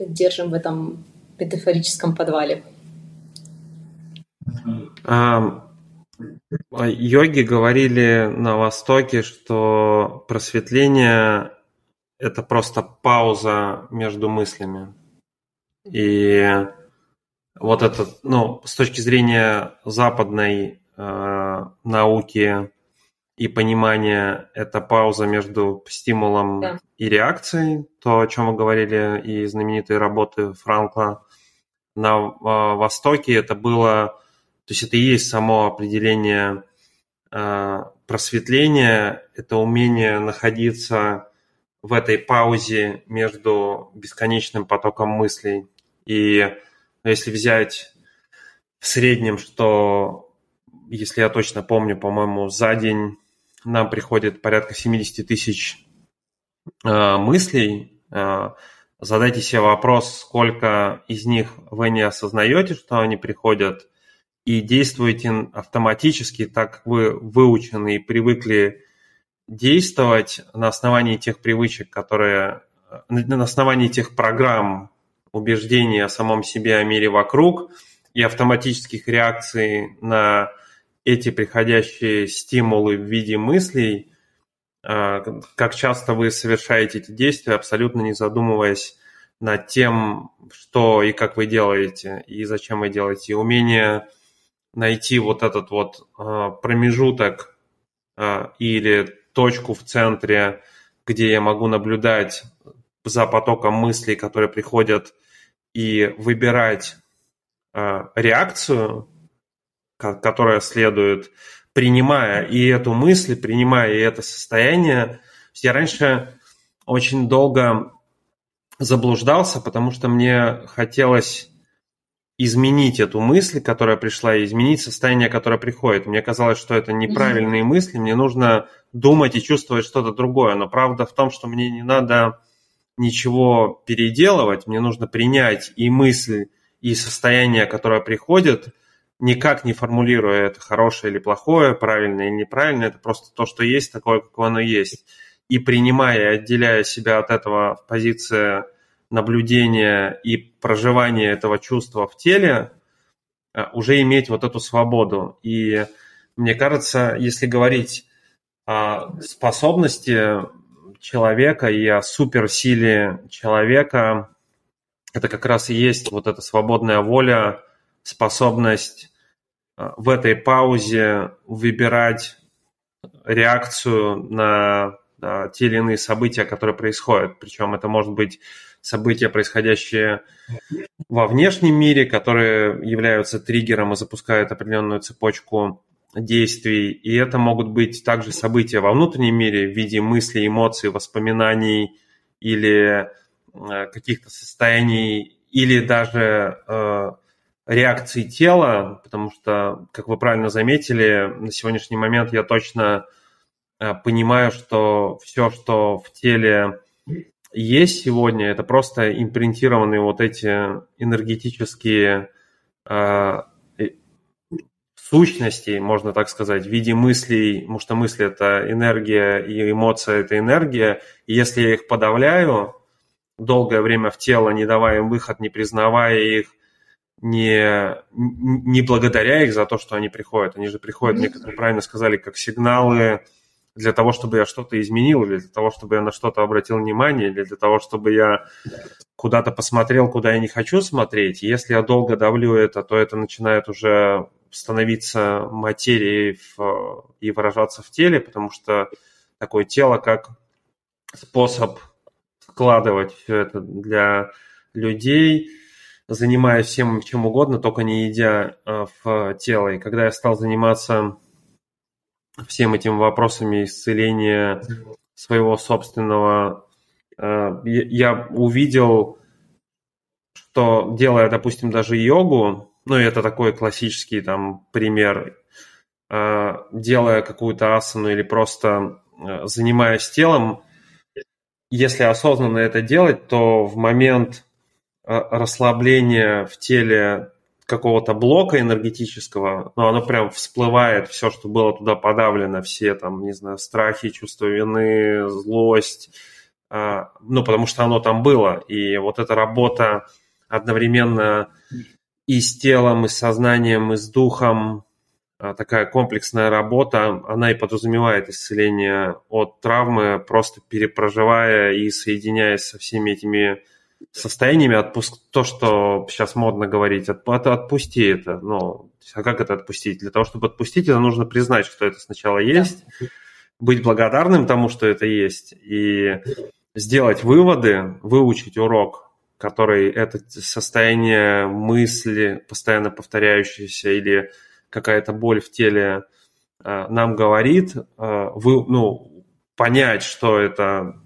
держим в этом метафорическом подвале. А, йоги говорили на Востоке, что просветление – это просто пауза между мыслями. И вот это, ну, с точки зрения западной э, науки и понимания, это пауза между стимулом да. и реакцией, то, о чем мы говорили, и знаменитые работы Франкла на э, Востоке, это было, то есть это и есть само определение э, просветления, это умение находиться в этой паузе между бесконечным потоком мыслей. И но если взять в среднем, что, если я точно помню, по-моему, за день нам приходит порядка 70 тысяч э, мыслей, э, задайте себе вопрос, сколько из них вы не осознаете, что они приходят, и действуете автоматически, так как вы выучены и привыкли действовать на основании тех привычек, которые на основании тех программ, убеждений о самом себе, о мире вокруг и автоматических реакций на эти приходящие стимулы в виде мыслей, как часто вы совершаете эти действия, абсолютно не задумываясь над тем, что и как вы делаете, и зачем вы делаете. И умение найти вот этот вот а, промежуток а, или точку в центре где я могу наблюдать за потоком мыслей, которые приходят, и выбирать реакцию, которая следует, принимая и эту мысль, принимая и это состояние. Я раньше очень долго заблуждался, потому что мне хотелось изменить эту мысль, которая пришла, и изменить состояние, которое приходит. Мне казалось, что это неправильные mm-hmm. мысли, мне нужно думать и чувствовать что-то другое. Но правда в том, что мне не надо ничего переделывать, мне нужно принять и мысль, и состояние, которое приходит, никак не формулируя это хорошее или плохое, правильное или неправильное, это просто то, что есть, такое, как оно есть. И принимая отделяя себя от этого в позиции наблюдения и проживания этого чувства в теле, э, уже иметь вот эту свободу. И мне кажется, если говорить о способности человека и о суперсиле человека, это как раз и есть вот эта свободная воля, способность э, в этой паузе выбирать реакцию на те или иные события, которые происходят. Причем это может быть события, происходящие во внешнем мире, которые являются триггером и запускают определенную цепочку действий. И это могут быть также события во внутреннем мире в виде мыслей, эмоций, воспоминаний или э, каких-то состояний, или даже э, реакций тела, потому что, как вы правильно заметили, на сегодняшний момент я точно э, понимаю, что все, что в теле есть сегодня, это просто импринтированные вот эти энергетические э, сущности, можно так сказать, в виде мыслей, потому что мысли – это энергия, и эмоция – это энергия. И если я их подавляю долгое время в тело, не давая им выход, не признавая их, не, не благодаря их за то, что они приходят. Они же приходят, вы правильно сказали, как сигналы для того, чтобы я что-то изменил, или для того, чтобы я на что-то обратил внимание, или для того, чтобы я куда-то посмотрел, куда я не хочу смотреть. Если я долго давлю это, то это начинает уже становиться материей в, и выражаться в теле, потому что такое тело как способ складывать все это для людей, занимаясь всем чем угодно, только не идя э, в тело. И когда я стал заниматься всем этим вопросами исцеления своего собственного, э, я увидел, что делая, допустим, даже йогу, ну, это такой классический там пример, э, делая какую-то асану или просто занимаясь телом, если осознанно это делать, то в момент расслабления в теле какого-то блока энергетического, но оно прям всплывает, все, что было туда подавлено, все там, не знаю, страхи, чувство вины, злость, а, ну, потому что оно там было. И вот эта работа одновременно и с телом, и с сознанием, и с духом, а, такая комплексная работа, она и подразумевает исцеление от травмы, просто перепроживая и соединяясь со всеми этими состояниями отпуск то, что сейчас модно говорить, от, от, отпусти это. Ну, а как это отпустить? Для того, чтобы отпустить, это нужно признать, что это сначала есть, быть благодарным тому, что это есть, и сделать выводы, выучить урок, который это состояние мысли, постоянно повторяющееся, или какая-то боль в теле э, нам говорит, э, вы, ну, понять, что это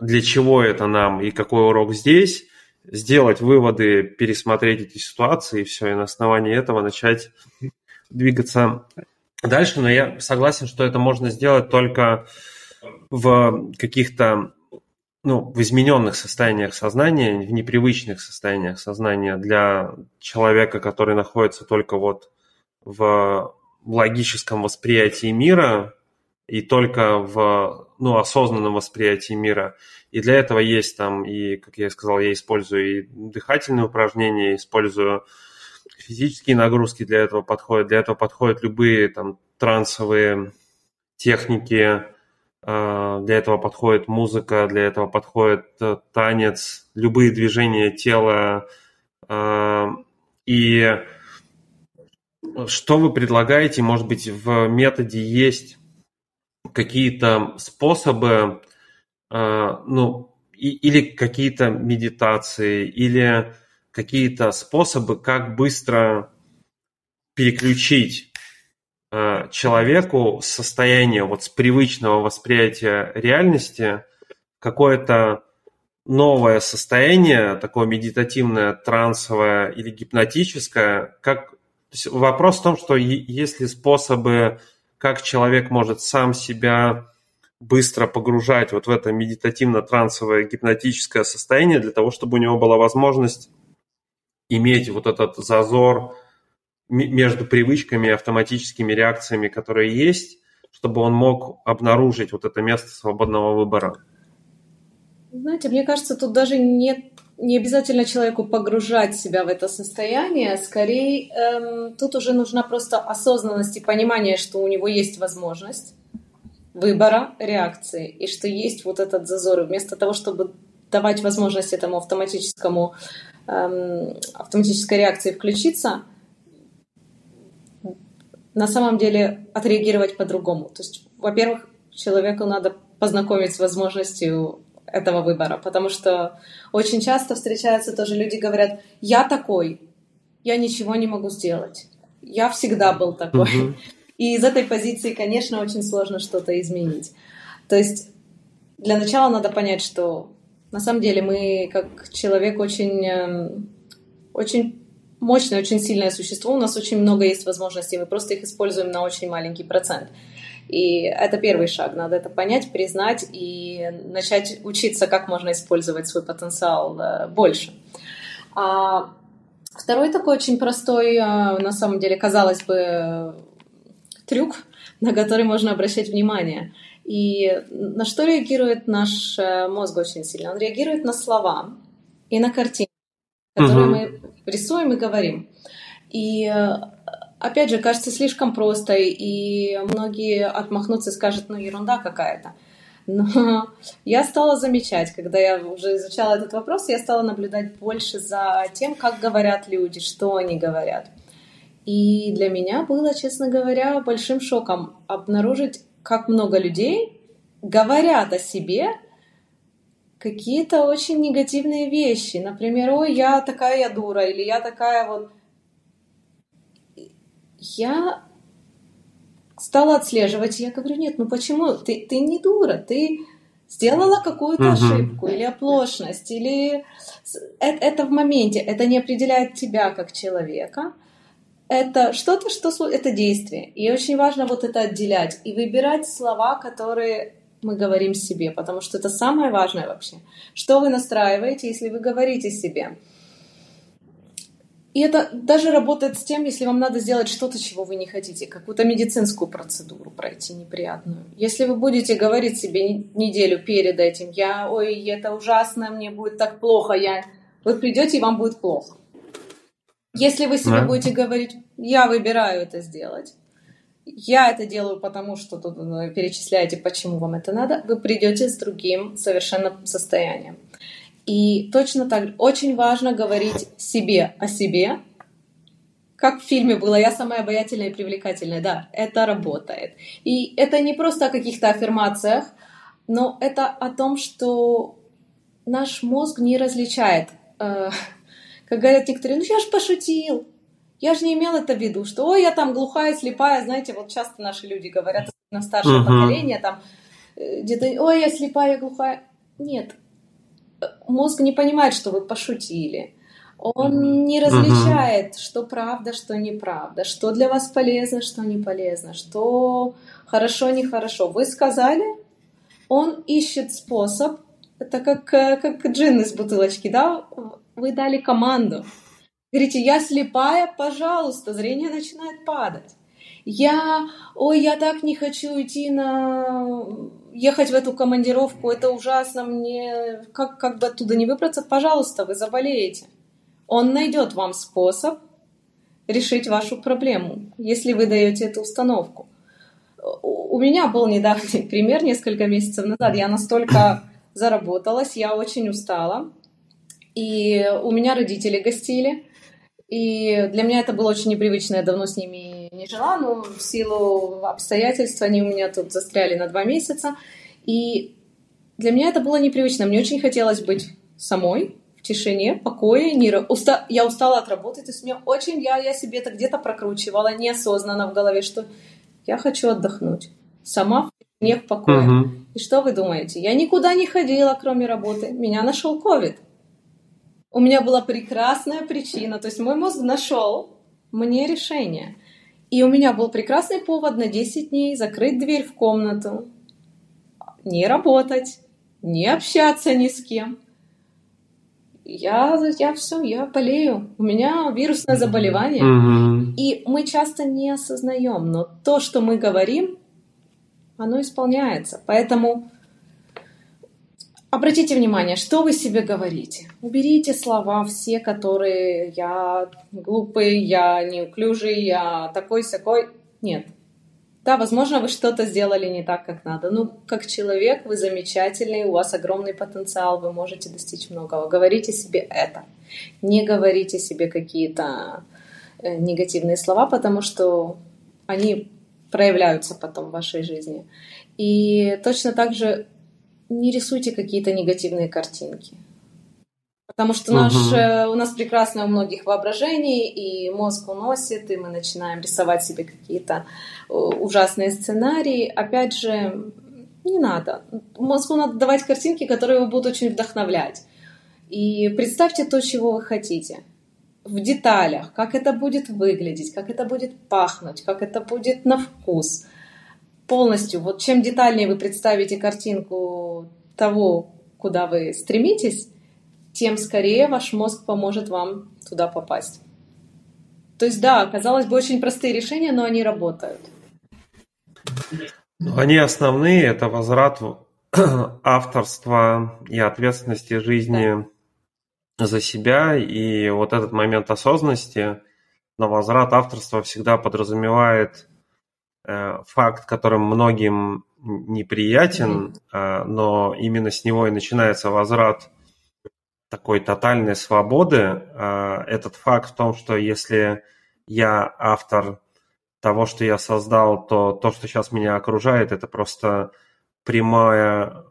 для чего это нам и какой урок здесь, сделать выводы, пересмотреть эти ситуации и все, и на основании этого начать двигаться дальше. Но я согласен, что это можно сделать только в каких-то ну, в измененных состояниях сознания, в непривычных состояниях сознания для человека, который находится только вот в логическом восприятии мира, и только в ну, осознанном восприятии мира. И для этого есть там, и, как я сказал, я использую и дыхательные упражнения, использую физические нагрузки для этого подходят. Для этого подходят любые там трансовые техники, а, для этого подходит музыка, для этого подходит э, танец, любые движения тела. А, и что вы предлагаете, может быть, в методе есть какие-то способы, ну, или какие-то медитации, или какие-то способы, как быстро переключить э, человеку состояние вот с привычного восприятия реальности какое-то новое состояние, такое медитативное, трансовое или гипнотическое, как вопрос в том, что есть ли способы, как человек может сам себя быстро погружать вот в это медитативно-трансовое гипнотическое состояние для того, чтобы у него была возможность иметь вот этот зазор между привычками и автоматическими реакциями, которые есть, чтобы он мог обнаружить вот это место свободного выбора. Знаете, мне кажется, тут даже нет не обязательно человеку погружать себя в это состояние, скорее эм, тут уже нужна просто осознанность и понимание, что у него есть возможность выбора реакции, и что есть вот этот зазор. И вместо того, чтобы давать возможность этому автоматическому эм, автоматической реакции включиться, на самом деле отреагировать по-другому. То есть, во-первых, человеку надо познакомить с возможностью этого выбора, потому что очень часто встречаются тоже люди говорят, я такой, я ничего не могу сделать, я всегда был такой. Uh-huh. [laughs] И из этой позиции, конечно, очень сложно что-то изменить. То есть для начала надо понять, что на самом деле мы как человек очень, эм, очень мощное, очень сильное существо, у нас очень много есть возможностей, мы просто их используем на очень маленький процент. И это первый шаг, надо это понять, признать и начать учиться, как можно использовать свой потенциал э, больше. А второй такой очень простой, э, на самом деле, казалось бы, трюк, на который можно обращать внимание. И на что реагирует наш э, мозг очень сильно? Он реагирует на слова и на картинки, которые угу. мы рисуем и говорим. И опять же, кажется слишком просто, и многие отмахнутся и скажут, ну, ерунда какая-то. Но [laughs] я стала замечать, когда я уже изучала этот вопрос, я стала наблюдать больше за тем, как говорят люди, что они говорят. И для меня было, честно говоря, большим шоком обнаружить, как много людей говорят о себе какие-то очень негативные вещи. Например, ой, я такая я дура, или я такая вот я стала отслеживать, и я говорю, нет, ну почему? Ты, ты не дура, ты сделала какую-то uh-huh. ошибку или оплошность, или это, это в моменте, это не определяет тебя как человека, это что-то, что это действие. И очень важно вот это отделять и выбирать слова, которые мы говорим себе, потому что это самое важное вообще. Что вы настраиваете, если вы говорите себе? И это даже работает с тем, если вам надо сделать что-то, чего вы не хотите, какую-то медицинскую процедуру пройти неприятную. Если вы будете говорить себе неделю перед этим, я, ой, это ужасно, мне будет так плохо, я... Вы придете, и вам будет плохо. Если вы себе да. будете говорить, я выбираю это сделать, я это делаю потому, что тут ну, перечисляете, почему вам это надо, вы придете с другим совершенно состоянием. И точно так же очень важно говорить себе о себе, как в фильме было «Я самая обаятельная и привлекательная». Да, это работает. И это не просто о каких-то аффирмациях, но это о том, что наш мозг не различает. Э, как говорят некоторые, ну я же пошутил, я же не имел это в виду, что ой, я там глухая, слепая, знаете, вот часто наши люди говорят, на старшее uh-huh. поколение, там, э, где-то, ой, я слепая, я глухая. Нет, мозг не понимает, что вы пошутили. Он не различает, uh-huh. что правда, что неправда, что для вас полезно, что не полезно, что хорошо, нехорошо. Вы сказали, он ищет способ, это как, как джин из бутылочки, да? Вы дали команду. Говорите, я слепая, пожалуйста, зрение начинает падать. Я, ой, я так не хочу идти на ехать в эту командировку, это ужасно, мне как, как бы оттуда не выбраться, пожалуйста, вы заболеете. Он найдет вам способ решить вашу проблему, если вы даете эту установку. У меня был недавний [laughs] пример несколько месяцев назад. Я настолько заработалась, я очень устала. И у меня родители гостили. И для меня это было очень непривычно, я давно с ними не жила, но в силу обстоятельств они у меня тут застряли на два месяца. И для меня это было непривычно. Мне очень хотелось быть самой, в тишине, покое. Не... Уста... Я устала от работы, то есть мне очень... Я, я себе это где-то прокручивала неосознанно в голове, что я хочу отдохнуть. Сама в тишине, в покое. Угу. И что вы думаете? Я никуда не ходила, кроме работы. Меня нашел ковид. У меня была прекрасная причина. То есть мой мозг нашел мне решение. И у меня был прекрасный повод на 10 дней закрыть дверь в комнату, не работать, не общаться ни с кем. Я, я все, я болею. У меня вирусное заболевание. Mm-hmm. И мы часто не осознаем, но то, что мы говорим, оно исполняется. Поэтому Обратите внимание, что вы себе говорите. Уберите слова все, которые я глупый, я неуклюжий, я такой-сякой. Нет. Да, возможно, вы что-то сделали не так, как надо. Ну, как человек, вы замечательный, у вас огромный потенциал, вы можете достичь многого. Говорите себе это. Не говорите себе какие-то э, негативные слова, потому что они проявляются потом в вашей жизни. И точно так же не рисуйте какие-то негативные картинки. Потому что наш, угу. у нас прекрасное у многих воображение, и мозг уносит, и мы начинаем рисовать себе какие-то э, ужасные сценарии. Опять же, не надо. Мозгу надо давать картинки, которые его будут очень вдохновлять. И представьте то, чего вы хотите. В деталях, как это будет выглядеть, как это будет пахнуть, как это будет на вкус – полностью, вот чем детальнее вы представите картинку того, куда вы стремитесь, тем скорее ваш мозг поможет вам туда попасть. То есть, да, казалось бы, очень простые решения, но они работают. Они основные, это возврат [clears throat] авторства и ответственности жизни да. за себя, и вот этот момент осознанности, но возврат авторства всегда подразумевает факт, которым многим неприятен, mm-hmm. но именно с него и начинается возврат такой тотальной свободы. А, этот факт в том, что если я автор того, что я создал, то то, что сейчас меня окружает, это просто прямое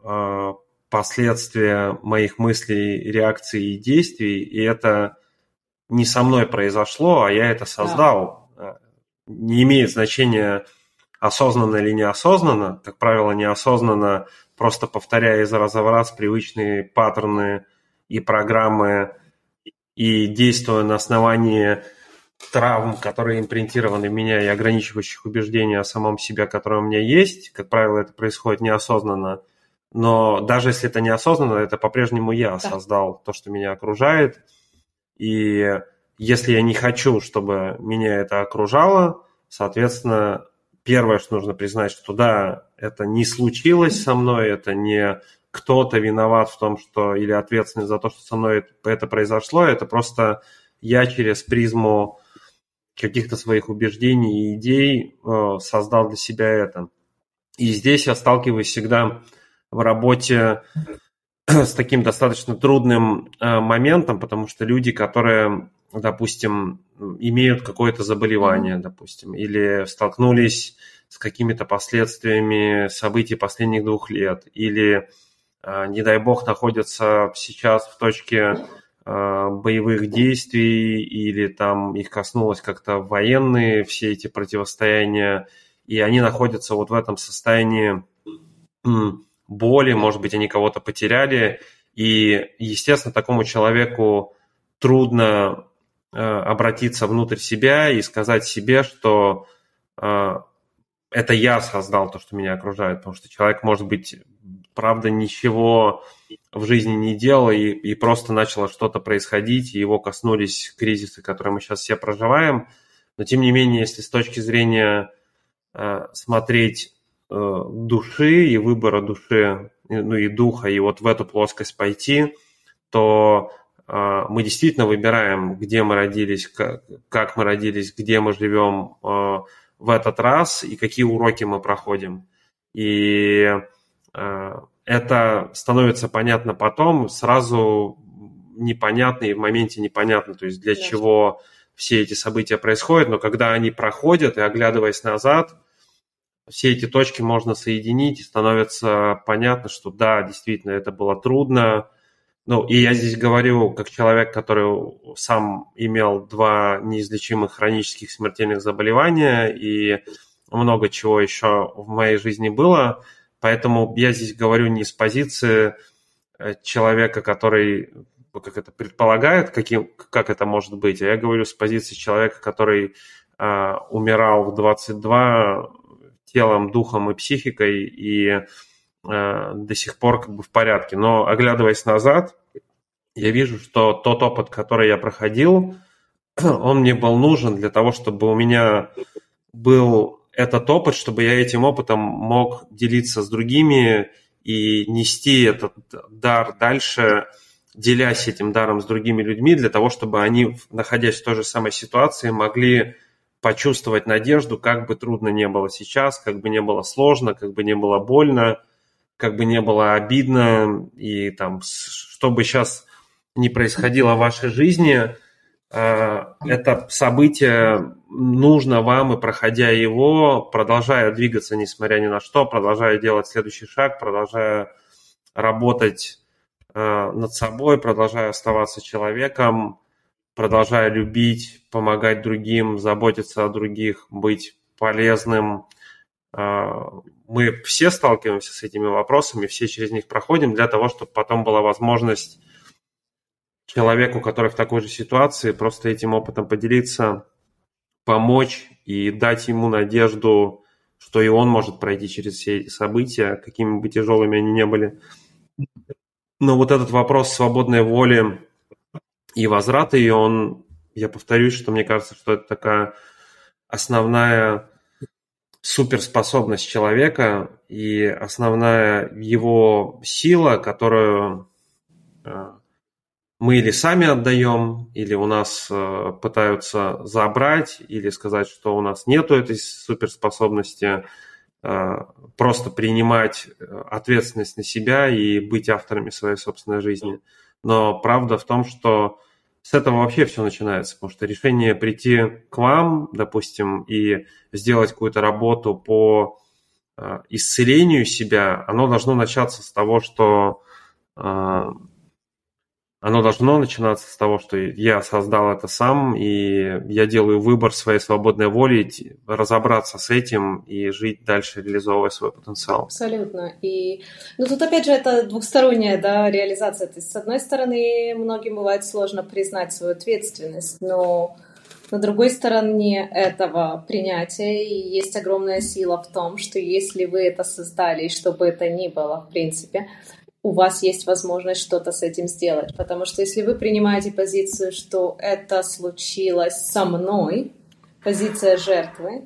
последствие моих мыслей, реакций и действий, и это не со мной произошло, а я это создал. Да. Не имеет значения, осознанно или неосознанно, как правило, неосознанно, просто повторяя из раза в раз привычные паттерны и программы и действуя на основании травм, которые импринтированы в меня, и ограничивающих убеждений о самом себе, которые у меня есть. Как правило, это происходит неосознанно. Но даже если это неосознанно, это по-прежнему я создал то, что меня окружает. И если я не хочу, чтобы меня это окружало, соответственно, первое, что нужно признать, что да, это не случилось со мной, это не кто-то виноват в том, что или ответственный за то, что со мной это произошло, это просто я через призму каких-то своих убеждений и идей э, создал для себя это. И здесь я сталкиваюсь всегда в работе [clears throat] с таким достаточно трудным э, моментом, потому что люди, которые допустим, имеют какое-то заболевание, допустим, или столкнулись с какими-то последствиями событий последних двух лет, или, а, не дай бог, находятся сейчас в точке а, боевых действий, или там их коснулось как-то военные все эти противостояния, и они находятся вот в этом состоянии боли, может быть, они кого-то потеряли, и, естественно, такому человеку трудно обратиться внутрь себя и сказать себе, что э, это я создал то, что меня окружает, потому что человек, может быть, правда, ничего в жизни не делал, и, и просто начало что-то происходить, и его коснулись кризисы, которые мы сейчас все проживаем. Но, тем не менее, если с точки зрения э, смотреть э, души и выбора души, ну и духа, и вот в эту плоскость пойти, то мы действительно выбираем, где мы родились, как мы родились, где мы живем а, в этот раз и какие уроки мы проходим. И а, это становится понятно потом, сразу непонятно и в моменте непонятно, то есть для чего все эти события происходят, но когда они проходят, и оглядываясь назад, все эти точки можно соединить, и становится понятно, что да, действительно, это было трудно. Ну, и я здесь говорю как человек, который сам имел два неизлечимых хронических смертельных заболевания, и много чего еще в моей жизни было. Поэтому я здесь говорю не с позиции э, человека, который как это предполагает, каким, как это может быть, а я говорю с позиции человека, который э, умирал в 22 телом, духом и психикой и до сих пор как бы в порядке. Но оглядываясь назад, я вижу, что тот опыт, который я проходил, [clears throat] он мне был нужен для того, чтобы у меня был этот опыт, чтобы я этим опытом мог делиться с другими и нести этот дар дальше, делясь этим даром с другими людьми, для того, чтобы они, находясь в той же самой ситуации, могли почувствовать надежду, как бы трудно не было сейчас, как бы не было сложно, как бы не было больно, как бы не было обидно, и там, что бы сейчас ни происходило в вашей жизни – Э, это событие нужно вам, и проходя его, продолжая двигаться, несмотря ни на что, продолжая делать следующий шаг, продолжая работать э, над собой, продолжая оставаться человеком, продолжая любить, помогать другим, заботиться о других, быть полезным. Э, мы все сталкиваемся с этими вопросами, все через них проходим для того, чтобы потом была возможность человеку, который в такой же ситуации, просто этим опытом поделиться, помочь и дать ему надежду, что и он может пройти через все эти события, какими бы тяжелыми они не были. Но вот этот вопрос свободной воли и возврата ее, он, я повторюсь, что мне кажется, что это такая основная суперспособность человека и основная его сила, которую э, мы или сами отдаем, или у нас э, пытаются забрать, или сказать, что у нас нету этой суперспособности, э, просто принимать ответственность на себя и быть авторами своей собственной жизни. Но правда в том, что с этого вообще все начинается, потому что решение прийти к вам, допустим, и сделать какую-то работу по э, исцелению себя, оно должно начаться с того, что э, оно должно начинаться с того, что я создал это сам, и я делаю выбор своей свободной воли, разобраться с этим и жить дальше, реализовывая свой потенциал. Абсолютно. И ну, тут опять же это двухсторонняя да, реализация. То есть, с одной стороны, многим бывает сложно признать свою ответственность, но на другой стороне этого принятия есть огромная сила в том, что если вы это создали, и что бы это ни было, в принципе, у вас есть возможность что-то с этим сделать. Потому что если вы принимаете позицию, что это случилось со мной, позиция жертвы,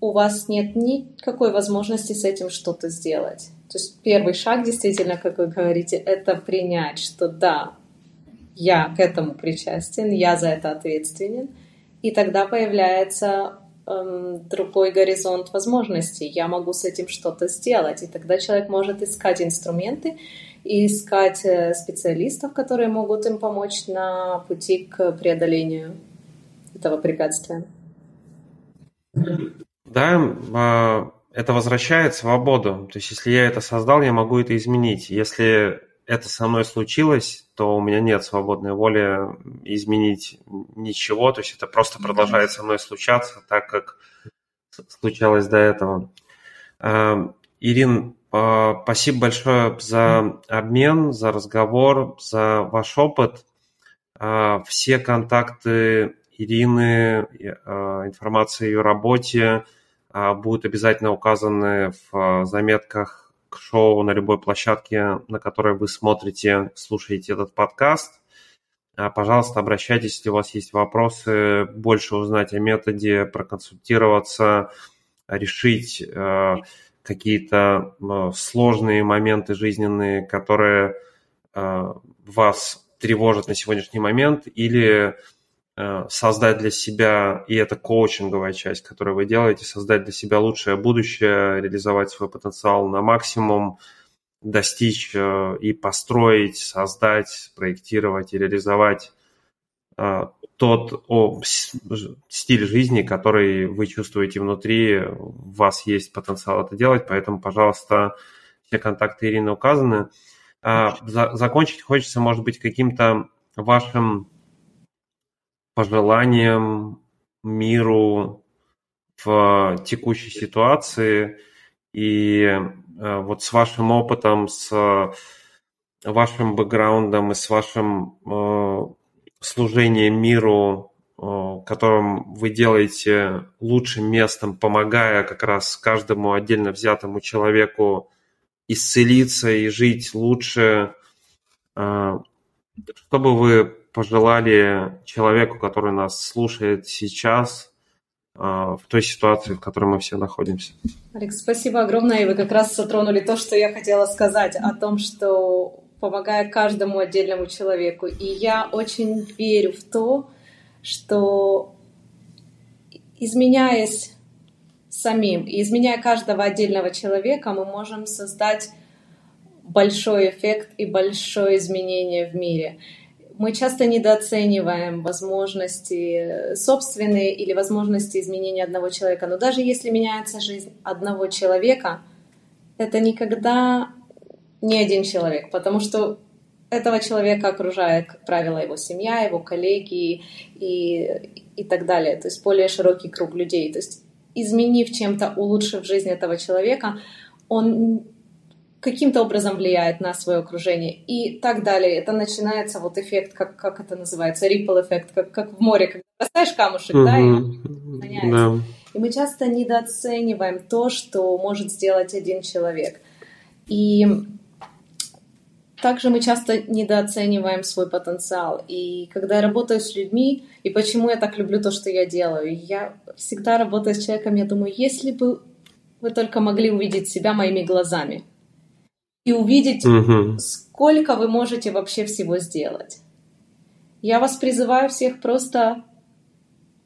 у вас нет никакой возможности с этим что-то сделать. То есть первый шаг, действительно, как вы говорите, это принять, что да, я к этому причастен, я за это ответственен. И тогда появляется эм, другой горизонт возможностей. Я могу с этим что-то сделать. И тогда человек может искать инструменты и искать э, специалистов, которые могут им помочь на пути к преодолению этого препятствия. Да, а, это возвращает свободу. То есть, если я это создал, я могу это изменить. Если это со мной случилось, то у меня нет свободной воли изменить ничего. То есть это просто продолжает со мной случаться, так как случалось до этого. А, Ирин, спасибо большое за обмен, за разговор, за ваш опыт. А, все контакты Ирины, а, информация о ее работе будут обязательно указаны в заметках к шоу на любой площадке, на которой вы смотрите, слушаете этот подкаст. Пожалуйста, обращайтесь, если у вас есть вопросы, больше узнать о методе, проконсультироваться, решить какие-то э, сложные моменты жизненные, которые э, вас тревожат на сегодняшний момент, или э, создать для себя, и это коучинговая часть, которую вы делаете, создать для себя лучшее будущее, реализовать свой потенциал на максимум, достичь и построить, создать, проектировать и реализовать тот о, стиль жизни, который вы чувствуете внутри, у вас есть потенциал это делать, поэтому, пожалуйста, все контакты Ирины указаны. А, за, закончить хочется, может быть, каким-то вашим пожеланием миру в текущей ситуации и э, вот с вашим опытом, с вашим бэкграундом и с вашим э, служением миру, э, которым вы делаете лучшим местом, помогая как раз каждому отдельно взятому человеку исцелиться и жить лучше, что бы вы пожелали человеку, который нас слушает сейчас, в той ситуации, в которой мы все находимся. Алекс, спасибо огромное. И вы как раз затронули то, что я хотела сказать о том, что помогая каждому отдельному человеку. И я очень верю в то, что изменяясь самим изменяя каждого отдельного человека, мы можем создать большой эффект и большое изменение в мире. Мы часто недооцениваем возможности собственные или возможности изменения одного человека. Но даже если меняется жизнь одного человека, это никогда не один человек, потому что этого человека окружает, как правило, его семья, его коллеги и, и так далее. То есть более широкий круг людей. То есть изменив чем-то, улучшив жизнь этого человека, он каким-то образом влияет на свое окружение и так далее. Это начинается вот эффект, как, как это называется, ripple эффект, как, как в море, когда бросаешь камушек, mm-hmm. да, и он Да. И мы часто недооцениваем то, что может сделать один человек. И также мы часто недооцениваем свой потенциал. И когда я работаю с людьми, и почему я так люблю то, что я делаю, я всегда работаю с человеком, я думаю, если бы вы только могли увидеть себя моими глазами и увидеть, угу. сколько вы можете вообще всего сделать. Я вас призываю всех просто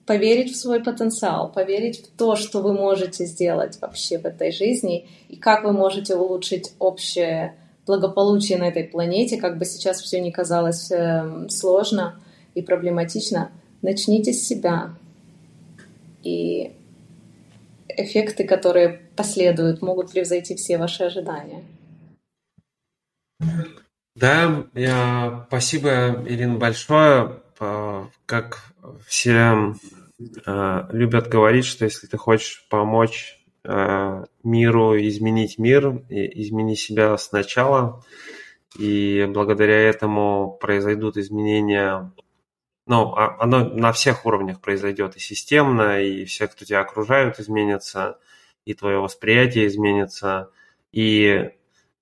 поверить в свой потенциал, поверить в то, что вы можете сделать вообще в этой жизни и как вы можете улучшить общее благополучие на этой планете, как бы сейчас все не казалось э, сложно и проблематично, начните с себя. И эффекты, которые последуют, могут превзойти все ваши ожидания. Да, я, спасибо, Ирина, большое. Как все э, любят говорить, что если ты хочешь помочь Э, миру изменить мир, измени себя сначала, и благодаря этому произойдут изменения, ну, а, оно на всех уровнях произойдет, и системно, и все, кто тебя окружают, изменятся, и твое восприятие изменится, и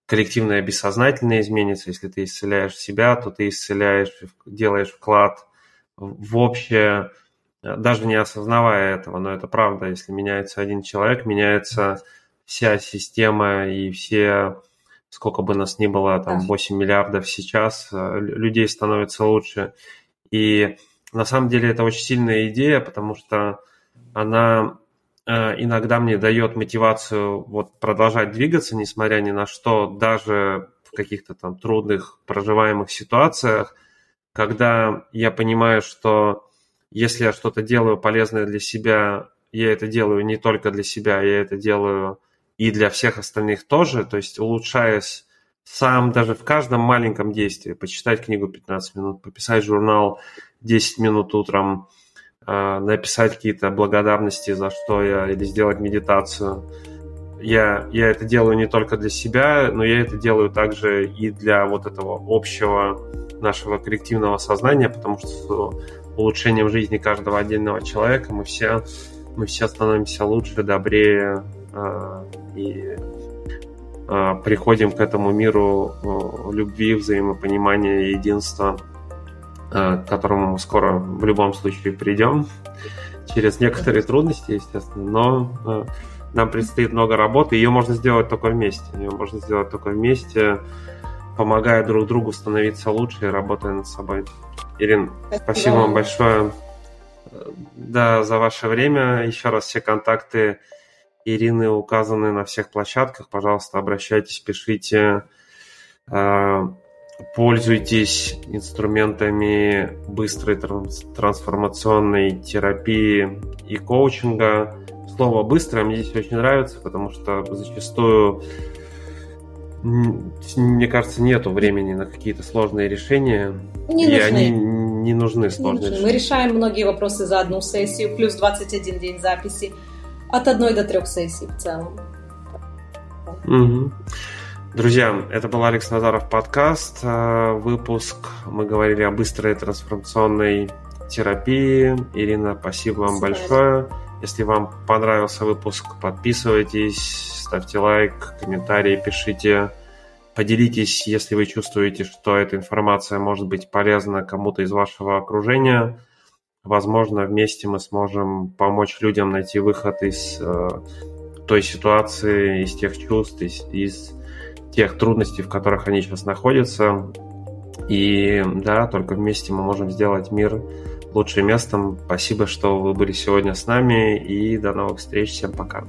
коллективное бессознательное изменится. Если ты исцеляешь себя, то ты исцеляешь, делаешь вклад в общее даже не осознавая этого, но это правда, если меняется один человек, меняется вся система и все, сколько бы нас ни было, там 8 миллиардов сейчас, э, людей становится лучше. И на самом деле это очень сильная идея, потому что она э, иногда мне дает мотивацию вот продолжать двигаться, несмотря ни на что, даже в каких-то там трудных проживаемых ситуациях, когда я понимаю, что если я что-то делаю полезное для себя, я это делаю не только для себя, я это делаю и для всех остальных тоже, то есть улучшаясь сам даже в каждом маленьком действии, почитать книгу 15 минут, пописать журнал 10 минут утром, а, написать какие-то благодарности за что я, или сделать медитацию. Я, я это делаю не только для себя, но я это делаю также и для вот этого общего нашего коллективного сознания, потому что улучшением жизни каждого отдельного человека. Мы все, мы все становимся лучше, добрее э, и э, приходим к этому миру э, любви, взаимопонимания, единства, э, к которому мы скоро в любом случае придем. Через некоторые трудности, естественно, но нам предстоит много работы, ее можно сделать только вместе. Ее можно сделать только вместе, помогая друг другу становиться лучше и работая над собой. Ирин, спасибо, спасибо вам большое да, за ваше время. Еще раз все контакты Ирины указаны на всех площадках. Пожалуйста, обращайтесь, пишите. А, пользуйтесь инструментами быстрой трансформационной терапии и коучинга. Слово «быстро» мне здесь очень нравится, потому что зачастую, мне кажется, нету времени на какие-то сложные решения. Не и нужны. они не нужны сложные не нужны. Мы решаем многие вопросы за одну сессию, плюс 21 день записи. От одной до трех сессий в целом. Угу. Друзья, это был Алекс Назаров подкаст. Э, выпуск. Мы говорили о быстрой трансформационной терапии. Ирина, спасибо вам спасибо. большое. Если вам понравился выпуск, подписывайтесь, ставьте лайк, комментарии пишите. Поделитесь, если вы чувствуете, что эта информация может быть полезна кому-то из вашего окружения. Возможно, вместе мы сможем помочь людям найти выход из э, той ситуации, из тех чувств, из, из тех трудностей, в которых они сейчас находятся. И да, только вместе мы можем сделать мир лучшим местом. Спасибо, что вы были сегодня с нами, и до новых встреч. Всем пока.